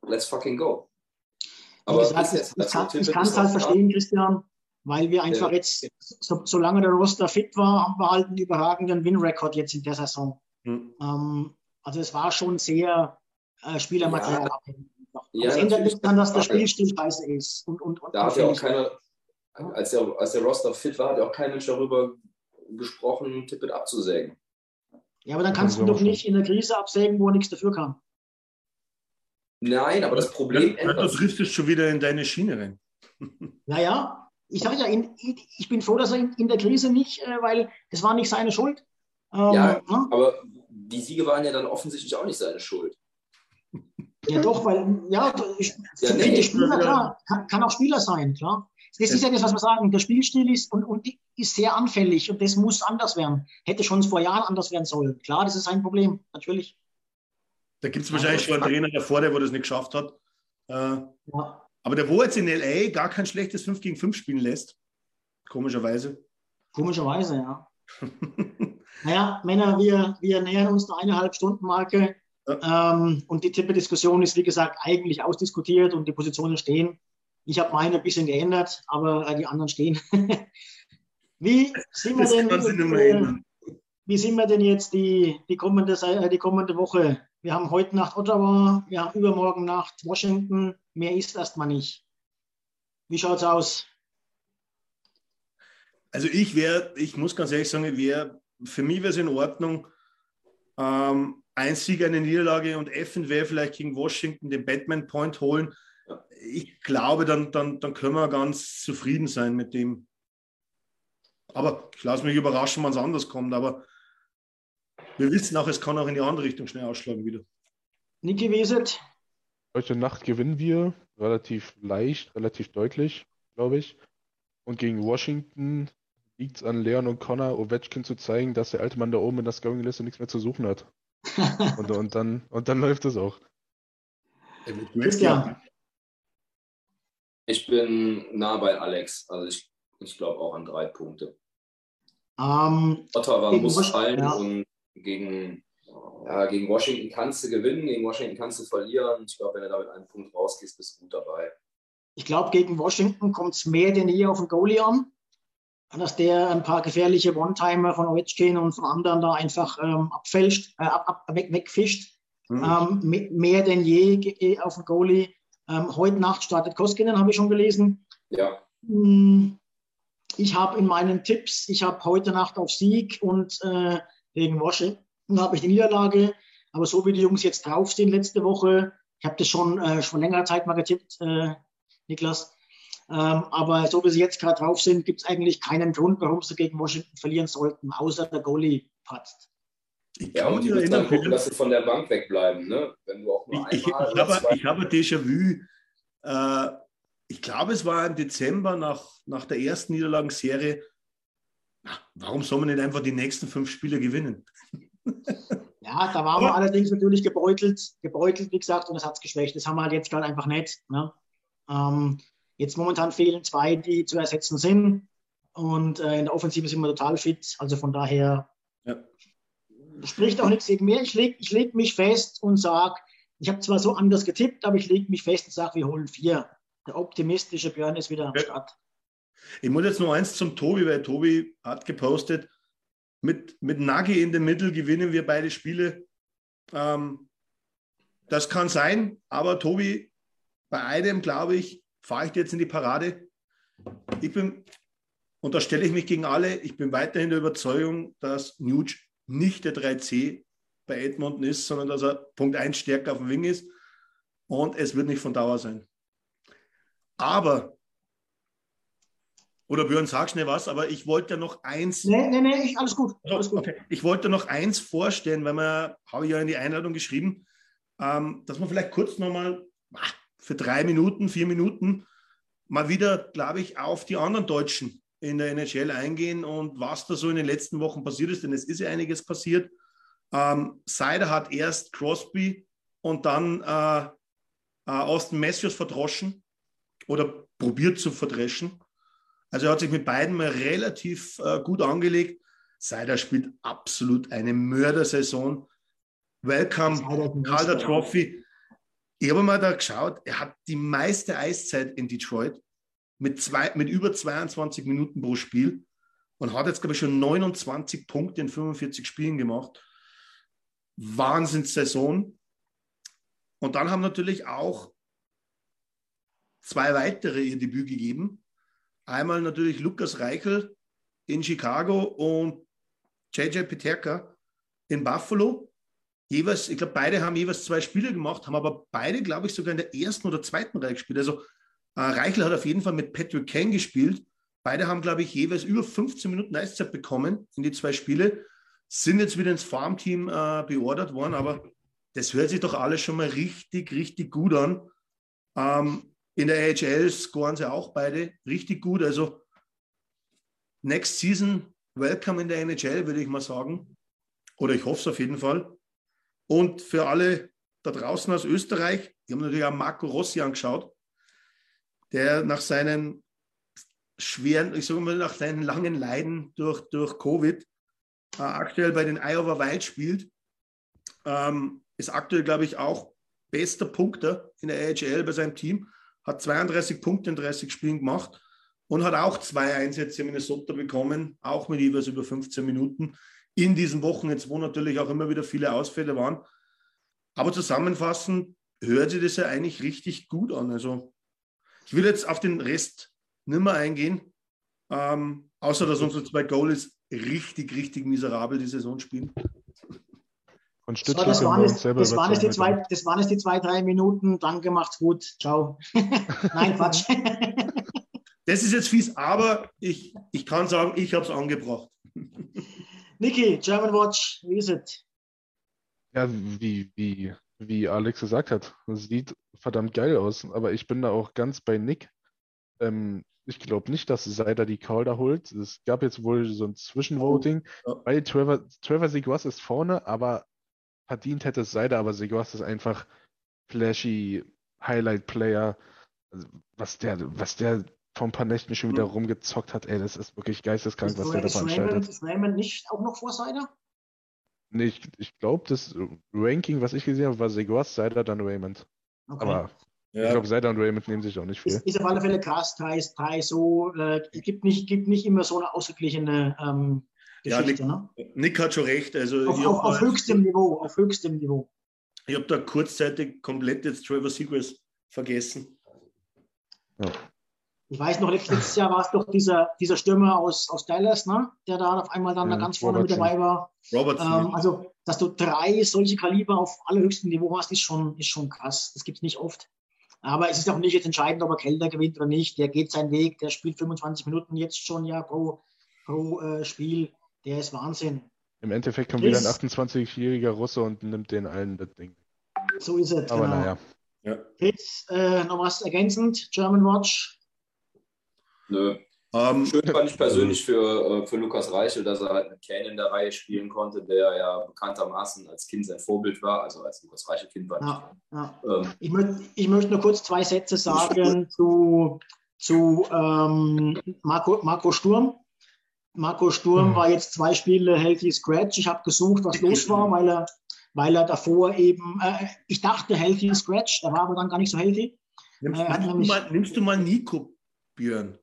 let's fucking go. Aber gesagt, ich kann es halt verstehen, Christian weil wir einfach ja. jetzt, so, solange der Roster fit war, haben wir halt einen überragenden Win-Record jetzt in der Saison. Mhm. Ähm, also es war schon sehr äh, Spielermaterial ja. abhängig. Ja, es ändert nicht daran, dass der Spielstil scheiße ist. Und, und, und da hat ja auch keiner, als der, als der Roster fit war, hat ja auch kein Mensch darüber gesprochen, Tippet abzusägen. Ja, aber dann kannst du doch nicht in der Krise absägen, wo er nichts dafür kann. Nein, aber das Problem ja, Du triffst es schon wieder in deine Schiene rein. Naja, ich sage ja, in, ich bin froh, dass er in, in, der Krise nicht, äh, weil das war nicht seine Schuld. Ähm, ja, ne? aber die Siege waren ja dann offensichtlich auch nicht seine Schuld. Ja, doch, weil, ja, ich, ja, nee, Spieler, klar, kann, kann, auch Spieler sein, klar. Das ist ja das, was wir sagen. Der Spielstil ist, und, und ist sehr anfällig und das muss anders werden. Hätte schon vor Jahren anders werden sollen. Klar, das ist ein Problem, natürlich. Da gibt es wahrscheinlich schon einen Trainer davor, der wo das nicht geschafft hat. Äh, ja. Aber der, wo jetzt in LA gar kein schlechtes 5 gegen 5 spielen lässt, komischerweise. Komischerweise, ja. naja, Männer, wir, wir nähern uns der eineinhalb Stunden Marke. Ja. Ähm, und die Tippe-Diskussion ist, wie gesagt, eigentlich ausdiskutiert und die Positionen stehen. Ich habe meine ein bisschen geändert, aber äh, die anderen stehen. wie, sind wir denn, äh, wie sind wir denn jetzt die, die, kommende, äh, die kommende Woche? Wir haben heute Nacht Ottawa, wir haben übermorgen Nacht Washington, mehr ist erstmal nicht. Wie schaut es aus? Also ich wäre, ich muss ganz ehrlich sagen, wär, für mich wäre es in Ordnung, ähm, ein Sieg, eine Niederlage und eventuell vielleicht gegen Washington den Batman Point holen. Ich glaube, dann, dann, dann können wir ganz zufrieden sein mit dem. Aber ich lasse mich überraschen, wann es anders kommt. Aber wir wissen auch, es kann auch in die andere Richtung schnell ausschlagen wieder. Niki Weset, Heute Nacht gewinnen wir relativ leicht, relativ deutlich. glaube ich. Und gegen Washington liegt es an Leon und Connor, Ovechkin zu zeigen, dass der alte Mann da oben in der Scoring-Liste nichts mehr zu suchen hat. und, und, dann, und dann läuft es auch. Christian. Ich bin nah bei Alex. Also ich, ich glaube auch an drei Punkte. Ähm, Ottawa muss fallen ja. und gegen, ja, gegen Washington kannst du gewinnen, gegen Washington kannst du verlieren. Ich glaube, wenn du da mit einem Punkt rausgehst, bist du gut dabei. Ich glaube, gegen Washington kommt es mehr denn je auf den Goalie an. Dass der ein paar gefährliche One-Timer von Ovechkin und von anderen da einfach ähm, abfälscht, äh, ab, ab, weg, wegfischt. Hm. Ähm, me- mehr denn je eh auf den Goalie. Ähm, heute Nacht startet Koskinen, habe ich schon gelesen. Ja, Hm, Ich habe in meinen Tipps, ich habe heute Nacht auf Sieg und äh, gegen Washington habe ich die Niederlage. Aber so wie die Jungs jetzt draufstehen letzte Woche, ich habe das schon äh, schon längere Zeit mal getippt, äh, Niklas. Ähm, aber so wie sie jetzt gerade drauf sind, gibt es eigentlich keinen Grund, warum sie gegen Washington verlieren sollten, außer der Goalie patzt. Ich ja kann mich erinnern, gucken, dass sie von der Bank wegbleiben. Ne? Wenn du auch nur Ich, ich, ich, einmal oder habe, zwei ich habe ein Déjà-vu. Äh, ich glaube, es war im Dezember nach, nach der ersten Niederlagenserie. Na, Warum soll man nicht einfach die nächsten fünf Spiele gewinnen? Ja, da waren wir allerdings natürlich gebeutelt, gebeutelt, wie gesagt, und das hat es geschwächt. Das haben wir halt jetzt gerade einfach nicht. Ne? Ähm, jetzt momentan fehlen zwei, die zu ersetzen sind. Und äh, in der Offensive sind wir total fit. Also von daher Ja. Spricht auch nichts gegen mir. Ich lege ich leg mich fest und sage, ich habe zwar so anders getippt, aber ich lege mich fest und sage, wir holen vier. Der optimistische Björn ist wieder am. Start. Ich muss jetzt noch eins zum Tobi, weil Tobi hat gepostet, mit, mit Nagi in der Mitte gewinnen wir beide Spiele. Ähm, das kann sein, aber Tobi, bei einem, glaube ich, fahre ich dir jetzt in die Parade. Ich bin, und da stelle ich mich gegen alle, ich bin weiterhin der Überzeugung, dass Nuge nicht der 3C bei Edmonton ist, sondern dass er Punkt 1 stärker auf dem Wing ist. Und es wird nicht von Dauer sein. Aber oder Björn, sag schnell was, aber ich wollte noch eins. Nee, nee, nee, ich, alles gut. Alles gut. Okay. Ich wollte noch eins vorstellen, weil man, habe ich ja in die Einladung geschrieben, ähm, dass man vielleicht kurz nochmal für drei Minuten, vier Minuten mal wieder, glaube ich, auf die anderen Deutschen in der NHL eingehen und was da so in den letzten Wochen passiert ist, denn es ist ja einiges passiert. Ähm, Seider hat erst Crosby und dann äh, äh, Austin Matthews verdroschen oder probiert zu verdreschen. Also er hat sich mit beiden mal relativ äh, gut angelegt. Seider spielt absolut eine Mördersaison. Welcome, Calder. Trophy. Ich habe mal da geschaut, er hat die meiste Eiszeit in Detroit mit, zwei, mit über 22 Minuten pro Spiel und hat jetzt, glaube ich, schon 29 Punkte in 45 Spielen gemacht. Wahnsinnssaison. Und dann haben natürlich auch zwei weitere ihr Debüt gegeben. Einmal natürlich Lukas Reichel in Chicago und JJ Peterka in Buffalo. Jeweils, ich glaube, beide haben jeweils zwei Spiele gemacht, haben aber beide, glaube ich, sogar in der ersten oder zweiten Reihe gespielt. Also Reichel hat auf jeden Fall mit Patrick Kane gespielt. Beide haben, glaube ich, jeweils über 15 Minuten Eiszeit bekommen in die zwei Spiele. Sind jetzt wieder ins Farmteam äh, beordert worden, aber das hört sich doch alles schon mal richtig, richtig gut an. Ähm, in der AHL scoren sie auch beide richtig gut. Also next season, welcome in der NHL, würde ich mal sagen. Oder ich hoffe es auf jeden Fall. Und für alle da draußen aus Österreich, die haben natürlich auch Marco Rossi angeschaut, der nach seinen schweren, ich sage mal, nach seinen langen Leiden durch, durch Covid äh, aktuell bei den Iowa Wild spielt. Ähm, ist aktuell, glaube ich, auch bester Punkter in der AHL bei seinem Team. Hat 32 Punkte in 30 Spielen gemacht und hat auch zwei Einsätze in Minnesota bekommen, auch mit jeweils über 15 Minuten in diesen Wochen, jetzt wo natürlich auch immer wieder viele Ausfälle waren. Aber zusammenfassend hört sich das ja eigentlich richtig gut an. Also ich will jetzt auf den Rest nicht mehr eingehen, ähm, außer dass unsere zwei Goalies richtig, richtig miserabel die Saison spielen. Von So, das, waren selber das, waren jetzt die zwei, das waren jetzt die zwei, drei Minuten. Danke, macht's gut. Ciao. Nein, Quatsch. Das ist jetzt fies, aber ich, ich kann sagen, ich habe es angebracht. Niki, German Watch, wie ist es? Ja, wie, wie, wie Alex gesagt hat, sieht verdammt geil aus, aber ich bin da auch ganz bei Nick. Ähm, ich glaube nicht, dass Seider die Calder holt. Es gab jetzt wohl so ein Zwischenvoting, Oh, ja. weil Trevor, Trevor Seguas ist vorne, aber verdient hätte es Seider, aber Seguas ist einfach flashy Highlight-Player. Also, was der, was der vor ein paar Nächten schon wieder Mhm. rumgezockt hat, ey, das ist wirklich geisteskrank, Ist, was der da ist, Raymond, veranstaltet. ist Raymond nicht auch noch Vorsider? Nee, ich, ich glaube, das Ranking, was ich gesehen habe, war Seguas, Seider, dann Raymond. Okay. Aber ich Ja. glaube, Seider und Raymond nehmen sich auch nicht ist, viel. ist auf alle Fälle krass, drei, drei so, äh, gibt, nicht, gibt nicht immer so eine ausgeglichene ähm, Ja, Geschichte. ne? Nick hat schon recht. Also Auf, ich auf, auf habe höchstem Niveau, auf höchstem Niveau. hab da kurzzeitig komplett jetzt Trevor Seagrass vergessen. Ich weiß noch, letztes Jahr war es doch dieser, dieser Stürmer aus, aus Dallas, ne? der da auf einmal dann Ja, da ganz vorne mit dabei war. Robertson. Ähm, also, dass du drei solche Kaliber auf allerhöchstem Niveau hast, ist schon, ist schon krass. Das gibt es nicht oft. Aber es ist auch nicht jetzt entscheidend, ob er Kelder gewinnt oder nicht. Der geht seinen Weg, der spielt 25 Minuten jetzt schon ja pro, pro äh, Spiel. Der ist Wahnsinn. Im Endeffekt kommt wieder ein Chris- 28-jähriger Russe und nimmt den allen das Ding. So ist es. Aber genau. naja. ja. Chris, äh, noch was ergänzend? German Watch. Nö. ähm, Schön fand ich persönlich für, äh, für Lukas Reichel, dass er halt mit Kane in der Reihe spielen konnte, der ja bekanntermaßen als Kind sein Vorbild war, also als Lukas Reichel Kind war. Ja, ja. Ähm, Ich, möcht, ich möchte nur kurz zwei Sätze sagen zu, zu ähm, Marco, Marco Sturm. Marco Sturm Mhm. war jetzt zwei Spiele Healthy Scratch. Ich habe gesucht, was los war, weil er, weil er davor eben, äh, ich dachte Healthy Scratch, er war aber dann gar nicht so healthy. nimmst, Äh, nimmst, du mal, nimmst du mal Nico, Björn?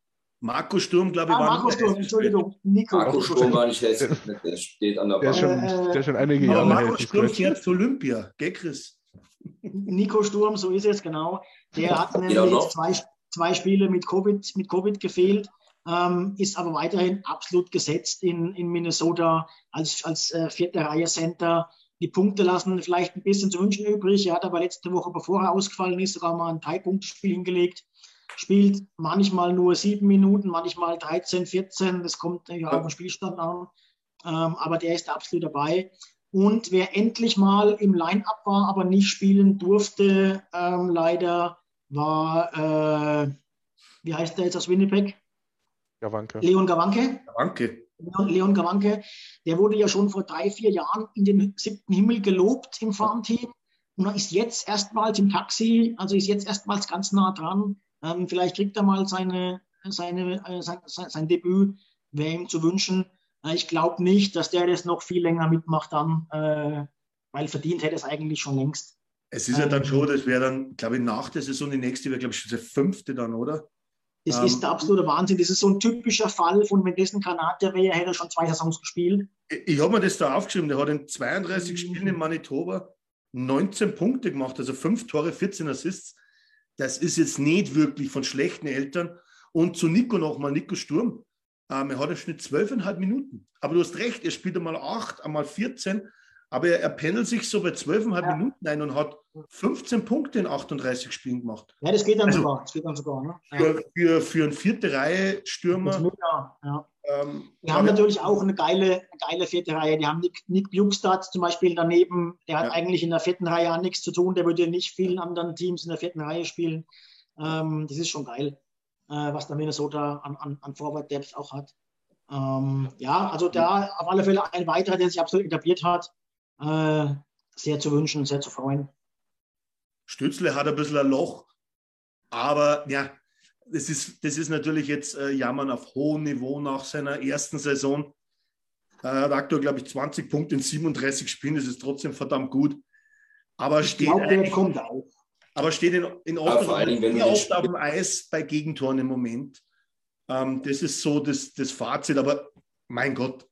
Marco Sturm, glaube ich, Ah, war Marco Sturm, der Entschuldigung, Nico. Marco Sturm war nicht hässlich, der steht an der Der ist Bank. schon, Äh, der ist schon einige Aber Jahre Marco hält. Sturm fährt zu Olympia, gell, Chris? Nico Sturm, so ist es genau. Der hat nämlich Ja, noch. jetzt zwei, zwei Spiele mit Covid, mit Covid gefehlt, ähm, ist aber weiterhin absolut gesetzt in, in Minnesota als, als äh, vierte Reihe Center. Die Punkte lassen vielleicht ein bisschen zu wünschen übrig. Er hat aber letzte Woche, bevor er ausgefallen ist, sogar mal ein Drei-Punkte-Spiel hingelegt. Spielt manchmal nur sieben Minuten, manchmal 13, 14. Das kommt ja auf den Spielstand an. Ähm, aber der ist absolut dabei. Und wer endlich mal im Line-Up war, aber nicht spielen durfte, ähm, leider, war, äh, wie heißt der jetzt aus Winnipeg? Gawanke. Leon Gawanke. Leon, Leon Gawanke, der wurde ja schon vor drei, vier Jahren in den siebten Himmel gelobt im Farmteam und er ist jetzt erstmals im Taxi, also ist jetzt erstmals ganz nah dran. Ähm, vielleicht kriegt er mal seine, seine, äh, sein, sein, Debüt, wäre ihm zu wünschen. Äh, ich glaube nicht, dass der das noch viel länger mitmacht dann, äh, weil verdient hätte es eigentlich schon längst. Es ist ja dann Ähm, schon, das wäre dann, glaube ich, nach der Saison die nächste, wäre, glaube ich, der fünfte dann, oder? Das Ähm, ist der absolute Wahnsinn. Das ist so ein typischer Fall von, wenn das ein Kanadier wäre, hätte er schon zwei Saisons gespielt. Ich, ich habe mir das da aufgeschrieben, der hat in 32 Spielen in Manitoba 19 Punkte gemacht, also 5 Tore, 14 Assists. Das ist jetzt nicht wirklich von schlechten Eltern. Und zu Nico nochmal, Nico Sturm. Ähm, er hat im Schnitt 12,5 Minuten. Aber du hast recht, er spielt einmal 8, einmal 14. Aber er, er pendelt sich so bei 12,5 Ja. Minuten ein und hat 15 Punkte in 38 Spielen gemacht. Ja, das geht dann Also- sogar. Das geht dann sogar. Ne? Für, für, für einen vierte Reihe Das Stürmer. mit, ja, ja. Ähm, Die haben natürlich auch eine geile, eine geile vierte Reihe. Die haben Nick, Nick Bjugstad zum Beispiel daneben. Der hat Ja. eigentlich in der vierten Reihe auch nichts zu tun. Der würde nicht vielen anderen Teams in der vierten Reihe spielen. Ähm, das ist schon geil, äh, was der Minnesota an, an, an Forward Depth auch hat. Ähm, ja, also da auf alle Fälle ein weiterer, der sich absolut etabliert hat. Äh, sehr zu wünschen, sehr zu freuen. Stützle hat ein bisschen ein Loch, aber ja, das ist, das ist natürlich jetzt äh, Jammern auf hohem Niveau nach seiner ersten Saison. Äh, Er hat aktuell, glaube ich, 20 Punkte in 37 Spielen, das ist trotzdem verdammt gut. Aber Ich steht, glaube, der kommt auch. aber steht in, in Ja, vor wenn oft auf dem Eis bei Gegentoren im Moment. Ähm, das ist so das, das Fazit, aber mein Gott,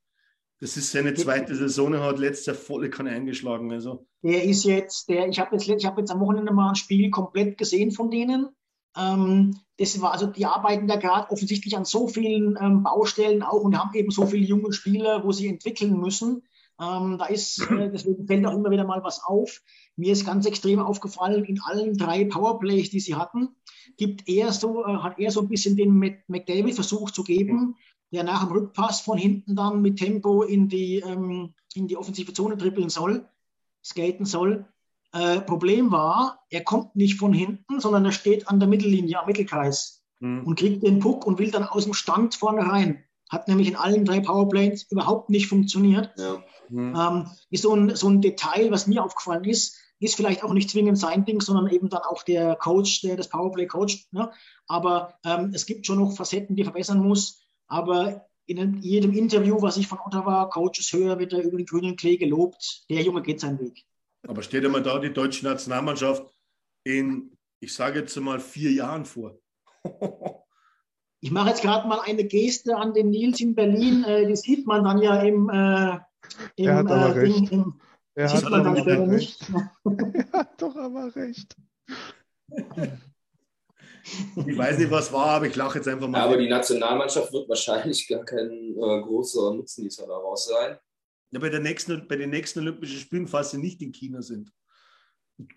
das ist seine zweite Saison, er hat letztes Jahr volle Kanne eingeschlagen. Also. Der ist jetzt, der, ich habe jetzt, ich hab jetzt am Wochenende mal ein Spiel komplett gesehen von denen. Ähm, das war, also die arbeiten da gerade offensichtlich an so vielen ähm, Baustellen auch und haben eben so viele junge Spieler, wo sie entwickeln müssen. Ähm, da ist, äh, deswegen fällt auch immer wieder mal was auf. Mir ist ganz extrem aufgefallen, in allen drei Powerplays, die sie hatten, gibt er so, äh, hat er so ein bisschen den Mc- McDavid versucht zu geben, der nach dem Rückpass von hinten dann mit Tempo in die, ähm, in die offensive Zone trippeln soll, skaten soll. Äh, Problem war, er kommt nicht von hinten, sondern er steht an der Mittellinie, am Mittelkreis. mhm. und kriegt den Puck und will dann aus dem Stand vorne rein. Hat nämlich in allen drei Powerplays überhaupt nicht funktioniert. Ja. Mhm. Ähm, ist so ein, so ein Detail, was mir aufgefallen ist, ist vielleicht auch nicht zwingend sein Ding, sondern eben dann auch der Coach, der das Powerplay coacht. Ne? Aber ähm, es gibt schon noch Facetten, die verbessern muss. Aber in jedem Interview, was ich von Ottawa Coaches höre, wird er über den grünen Klee gelobt. Der Junge geht seinen Weg. Aber steht dir da die deutsche Nationalmannschaft in, ich sage jetzt mal, vier Jahren vor. ich mache jetzt gerade mal eine Geste an den Nils in Berlin. Äh, die sieht man dann ja im, äh, im, er hat aber äh, recht. Im, im, er sieht hat man dann später nicht. er hat doch aber recht. Ich weiß nicht, was war, aber ich lache jetzt einfach mal. Ja, aber die Nationalmannschaft wird wahrscheinlich gar kein äh, großer Nutznießer daraus sein. Ja, bei, der nächsten, bei den nächsten Olympischen Spielen, falls sie nicht in China sind,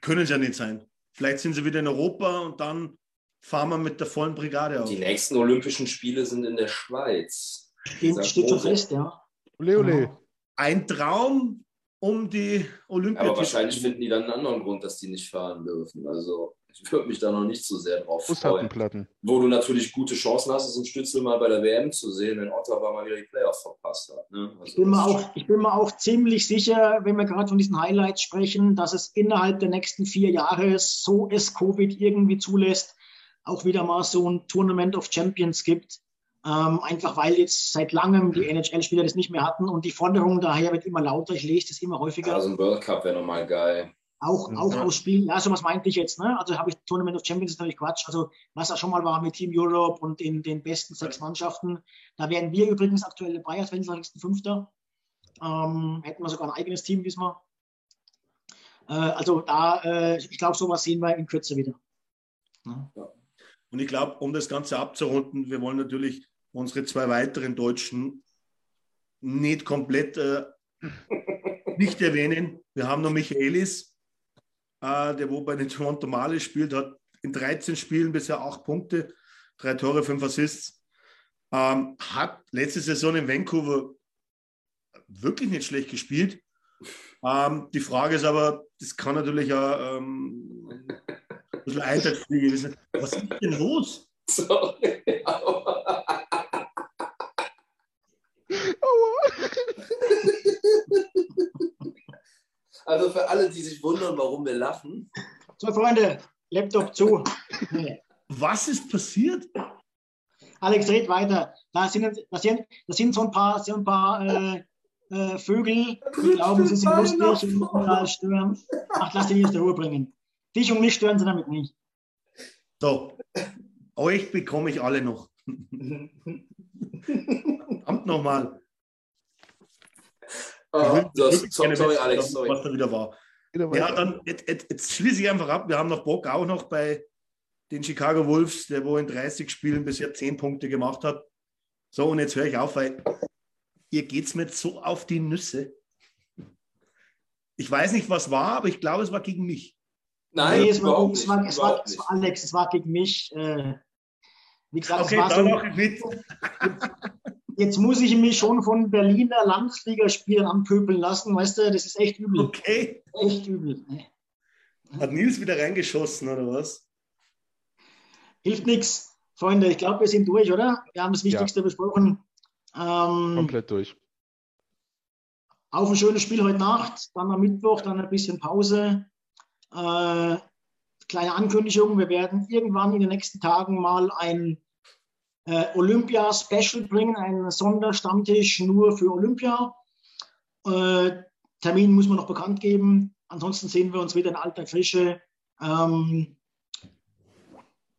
können sie ja nicht sein. Vielleicht sind sie wieder in Europa und dann fahren wir mit der vollen Brigade auf. Die nächsten Olympischen Spiele sind in der Schweiz. Steht, steht schon fest, ja. Ole, ole. Ein Traum um die Olympiade. Aber wahrscheinlich finden die dann einen anderen Grund, dass die nicht fahren dürfen. Also ich würde mich da noch nicht so sehr drauf freuen. Wo du natürlich gute Chancen hast, ist ein Stützel mal bei der WM zu sehen, wenn Ottawa mal wieder die Playoffs verpasst hat. Ne? Also ich, bin mir auch, ich bin mir auch ziemlich sicher, wenn wir gerade von diesen Highlights sprechen, dass es innerhalb der nächsten vier Jahre, so es Covid irgendwie zulässt, auch wieder mal so ein Tournament of Champions gibt. Ähm, einfach weil jetzt seit langem die NHL-Spieler das nicht mehr hatten und die Forderung daher wird immer lauter. Ich lese das immer häufiger. Also ein World Cup wäre nochmal geil. Auch, mhm. auch ja. ausspielen. Ja, so was meinte ich jetzt. Ne? Also habe ich Tournament of Champions ist natürlich Quatsch. Also was er schon mal war mit Team Europe und in den besten sechs Mannschaften. Da wären wir übrigens aktuell dabei als 25.05. Ähm, hätten wir sogar ein eigenes Team diesmal. Äh, also da, äh, ich glaube, sowas sehen wir in Kürze wieder. Ja. Und ich glaube, um das Ganze abzurunden, wir wollen natürlich unsere zwei weiteren Deutschen nicht komplett äh, nicht erwähnen. Wir haben noch Michaelis, der wo bei den Toronto Marlies spielt, hat in 13 Spielen bisher 8 Punkte, 3 Tore, 5 Assists. Ähm, hat letzte Saison in Vancouver wirklich nicht schlecht gespielt. Ähm, die Frage ist aber, das kann natürlich auch ähm, ein bisschen Eintagsfliege gewesen Was ist denn los? Sorry, für alle, die sich wundern, warum wir lachen. So, Freunde, Laptop zu. Was ist passiert? Alex, red weiter. Da sind, das sind, das sind so ein paar, so ein paar äh, äh, Vögel, die glauben, sie sind lustig und überall stören. Ach, lass dich nicht zur Ruhe bringen. Dich und mich stören sie damit nicht. So, euch bekomme ich alle noch. Verdammt nochmal. Uh, das, sorry, sorry, Alex, sorry. Was da wieder war. Ja, dann jetzt, jetzt, jetzt, schließe ich einfach ab. Wir haben noch Bock auch noch bei den Chicago Wolves, der wo in 30 Spielen bisher 10 Punkte gemacht hat. So, und jetzt höre ich auf, weil ihr geht es mir jetzt so auf die Nüsse. Ich weiß nicht, was war, aber ich glaube, es war gegen mich. Nein, nee, es, war, es, war, es, war, es war Alex, es war gegen mich. Äh, wie gesagt, okay, es war so, mit. jetzt muss ich mich schon von Berliner Landesligaspielern anpöbeln lassen, weißt du, das ist echt übel. Okay. Echt übel. Hat Nils wieder reingeschossen, oder was? Hilft nichts. Freunde, ich glaube, wir sind durch, oder? Wir haben das Wichtigste ja. besprochen. Ähm, Komplett durch. Auf ein schönes Spiel heute Nacht, dann am Mittwoch, dann ein bisschen Pause. Äh, kleine Ankündigung, wir werden irgendwann in den nächsten Tagen mal ein äh, Olympia-Special bringen, einen Sonderstammtisch nur für Olympia. Äh, Termin muss man noch bekannt geben. Ansonsten sehen wir uns wieder in alter Frische ähm,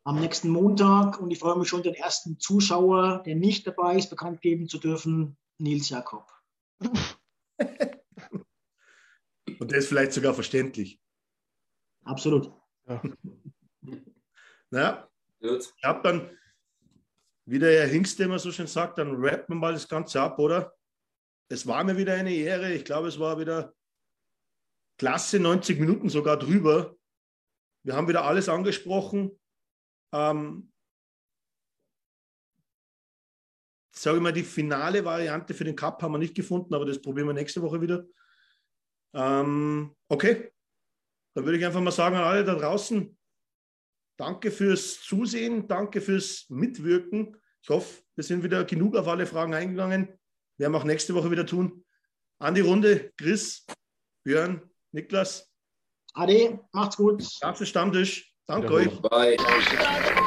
am nächsten Montag. Und ich freue mich schon, den ersten Zuschauer, der nicht dabei ist, bekannt geben zu dürfen, Nils Jakob. Und der ist vielleicht sogar verständlich. Absolut. Ja. ja. Gut. Ich habe dann wie der Herr Hingst immer so schön sagt, dann rappen wir mal das Ganze ab, oder? Es war mir wieder eine Ehre. Ich glaube, es war wieder klasse 90 Minuten sogar drüber. Wir haben wieder alles angesprochen. Ähm, sage ich mal, die finale Variante für den Cup haben wir nicht gefunden, aber das probieren wir nächste Woche wieder. Ähm, okay, dann würde ich einfach mal sagen an alle da draußen, danke fürs Zusehen, danke fürs Mitwirken. Ich hoffe, wir sind wieder genug auf alle Fragen eingegangen. Werden wir auch nächste Woche wieder tun. An die Runde, Chris, Björn, Niklas. Ade, macht's gut. Ganze Stammtisch. Danke euch. Bye.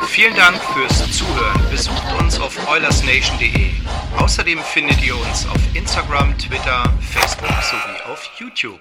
Vielen Dank fürs Zuhören. Besucht uns auf oilersnation.de. Außerdem findet ihr uns auf Instagram, Twitter, Facebook sowie auf YouTube.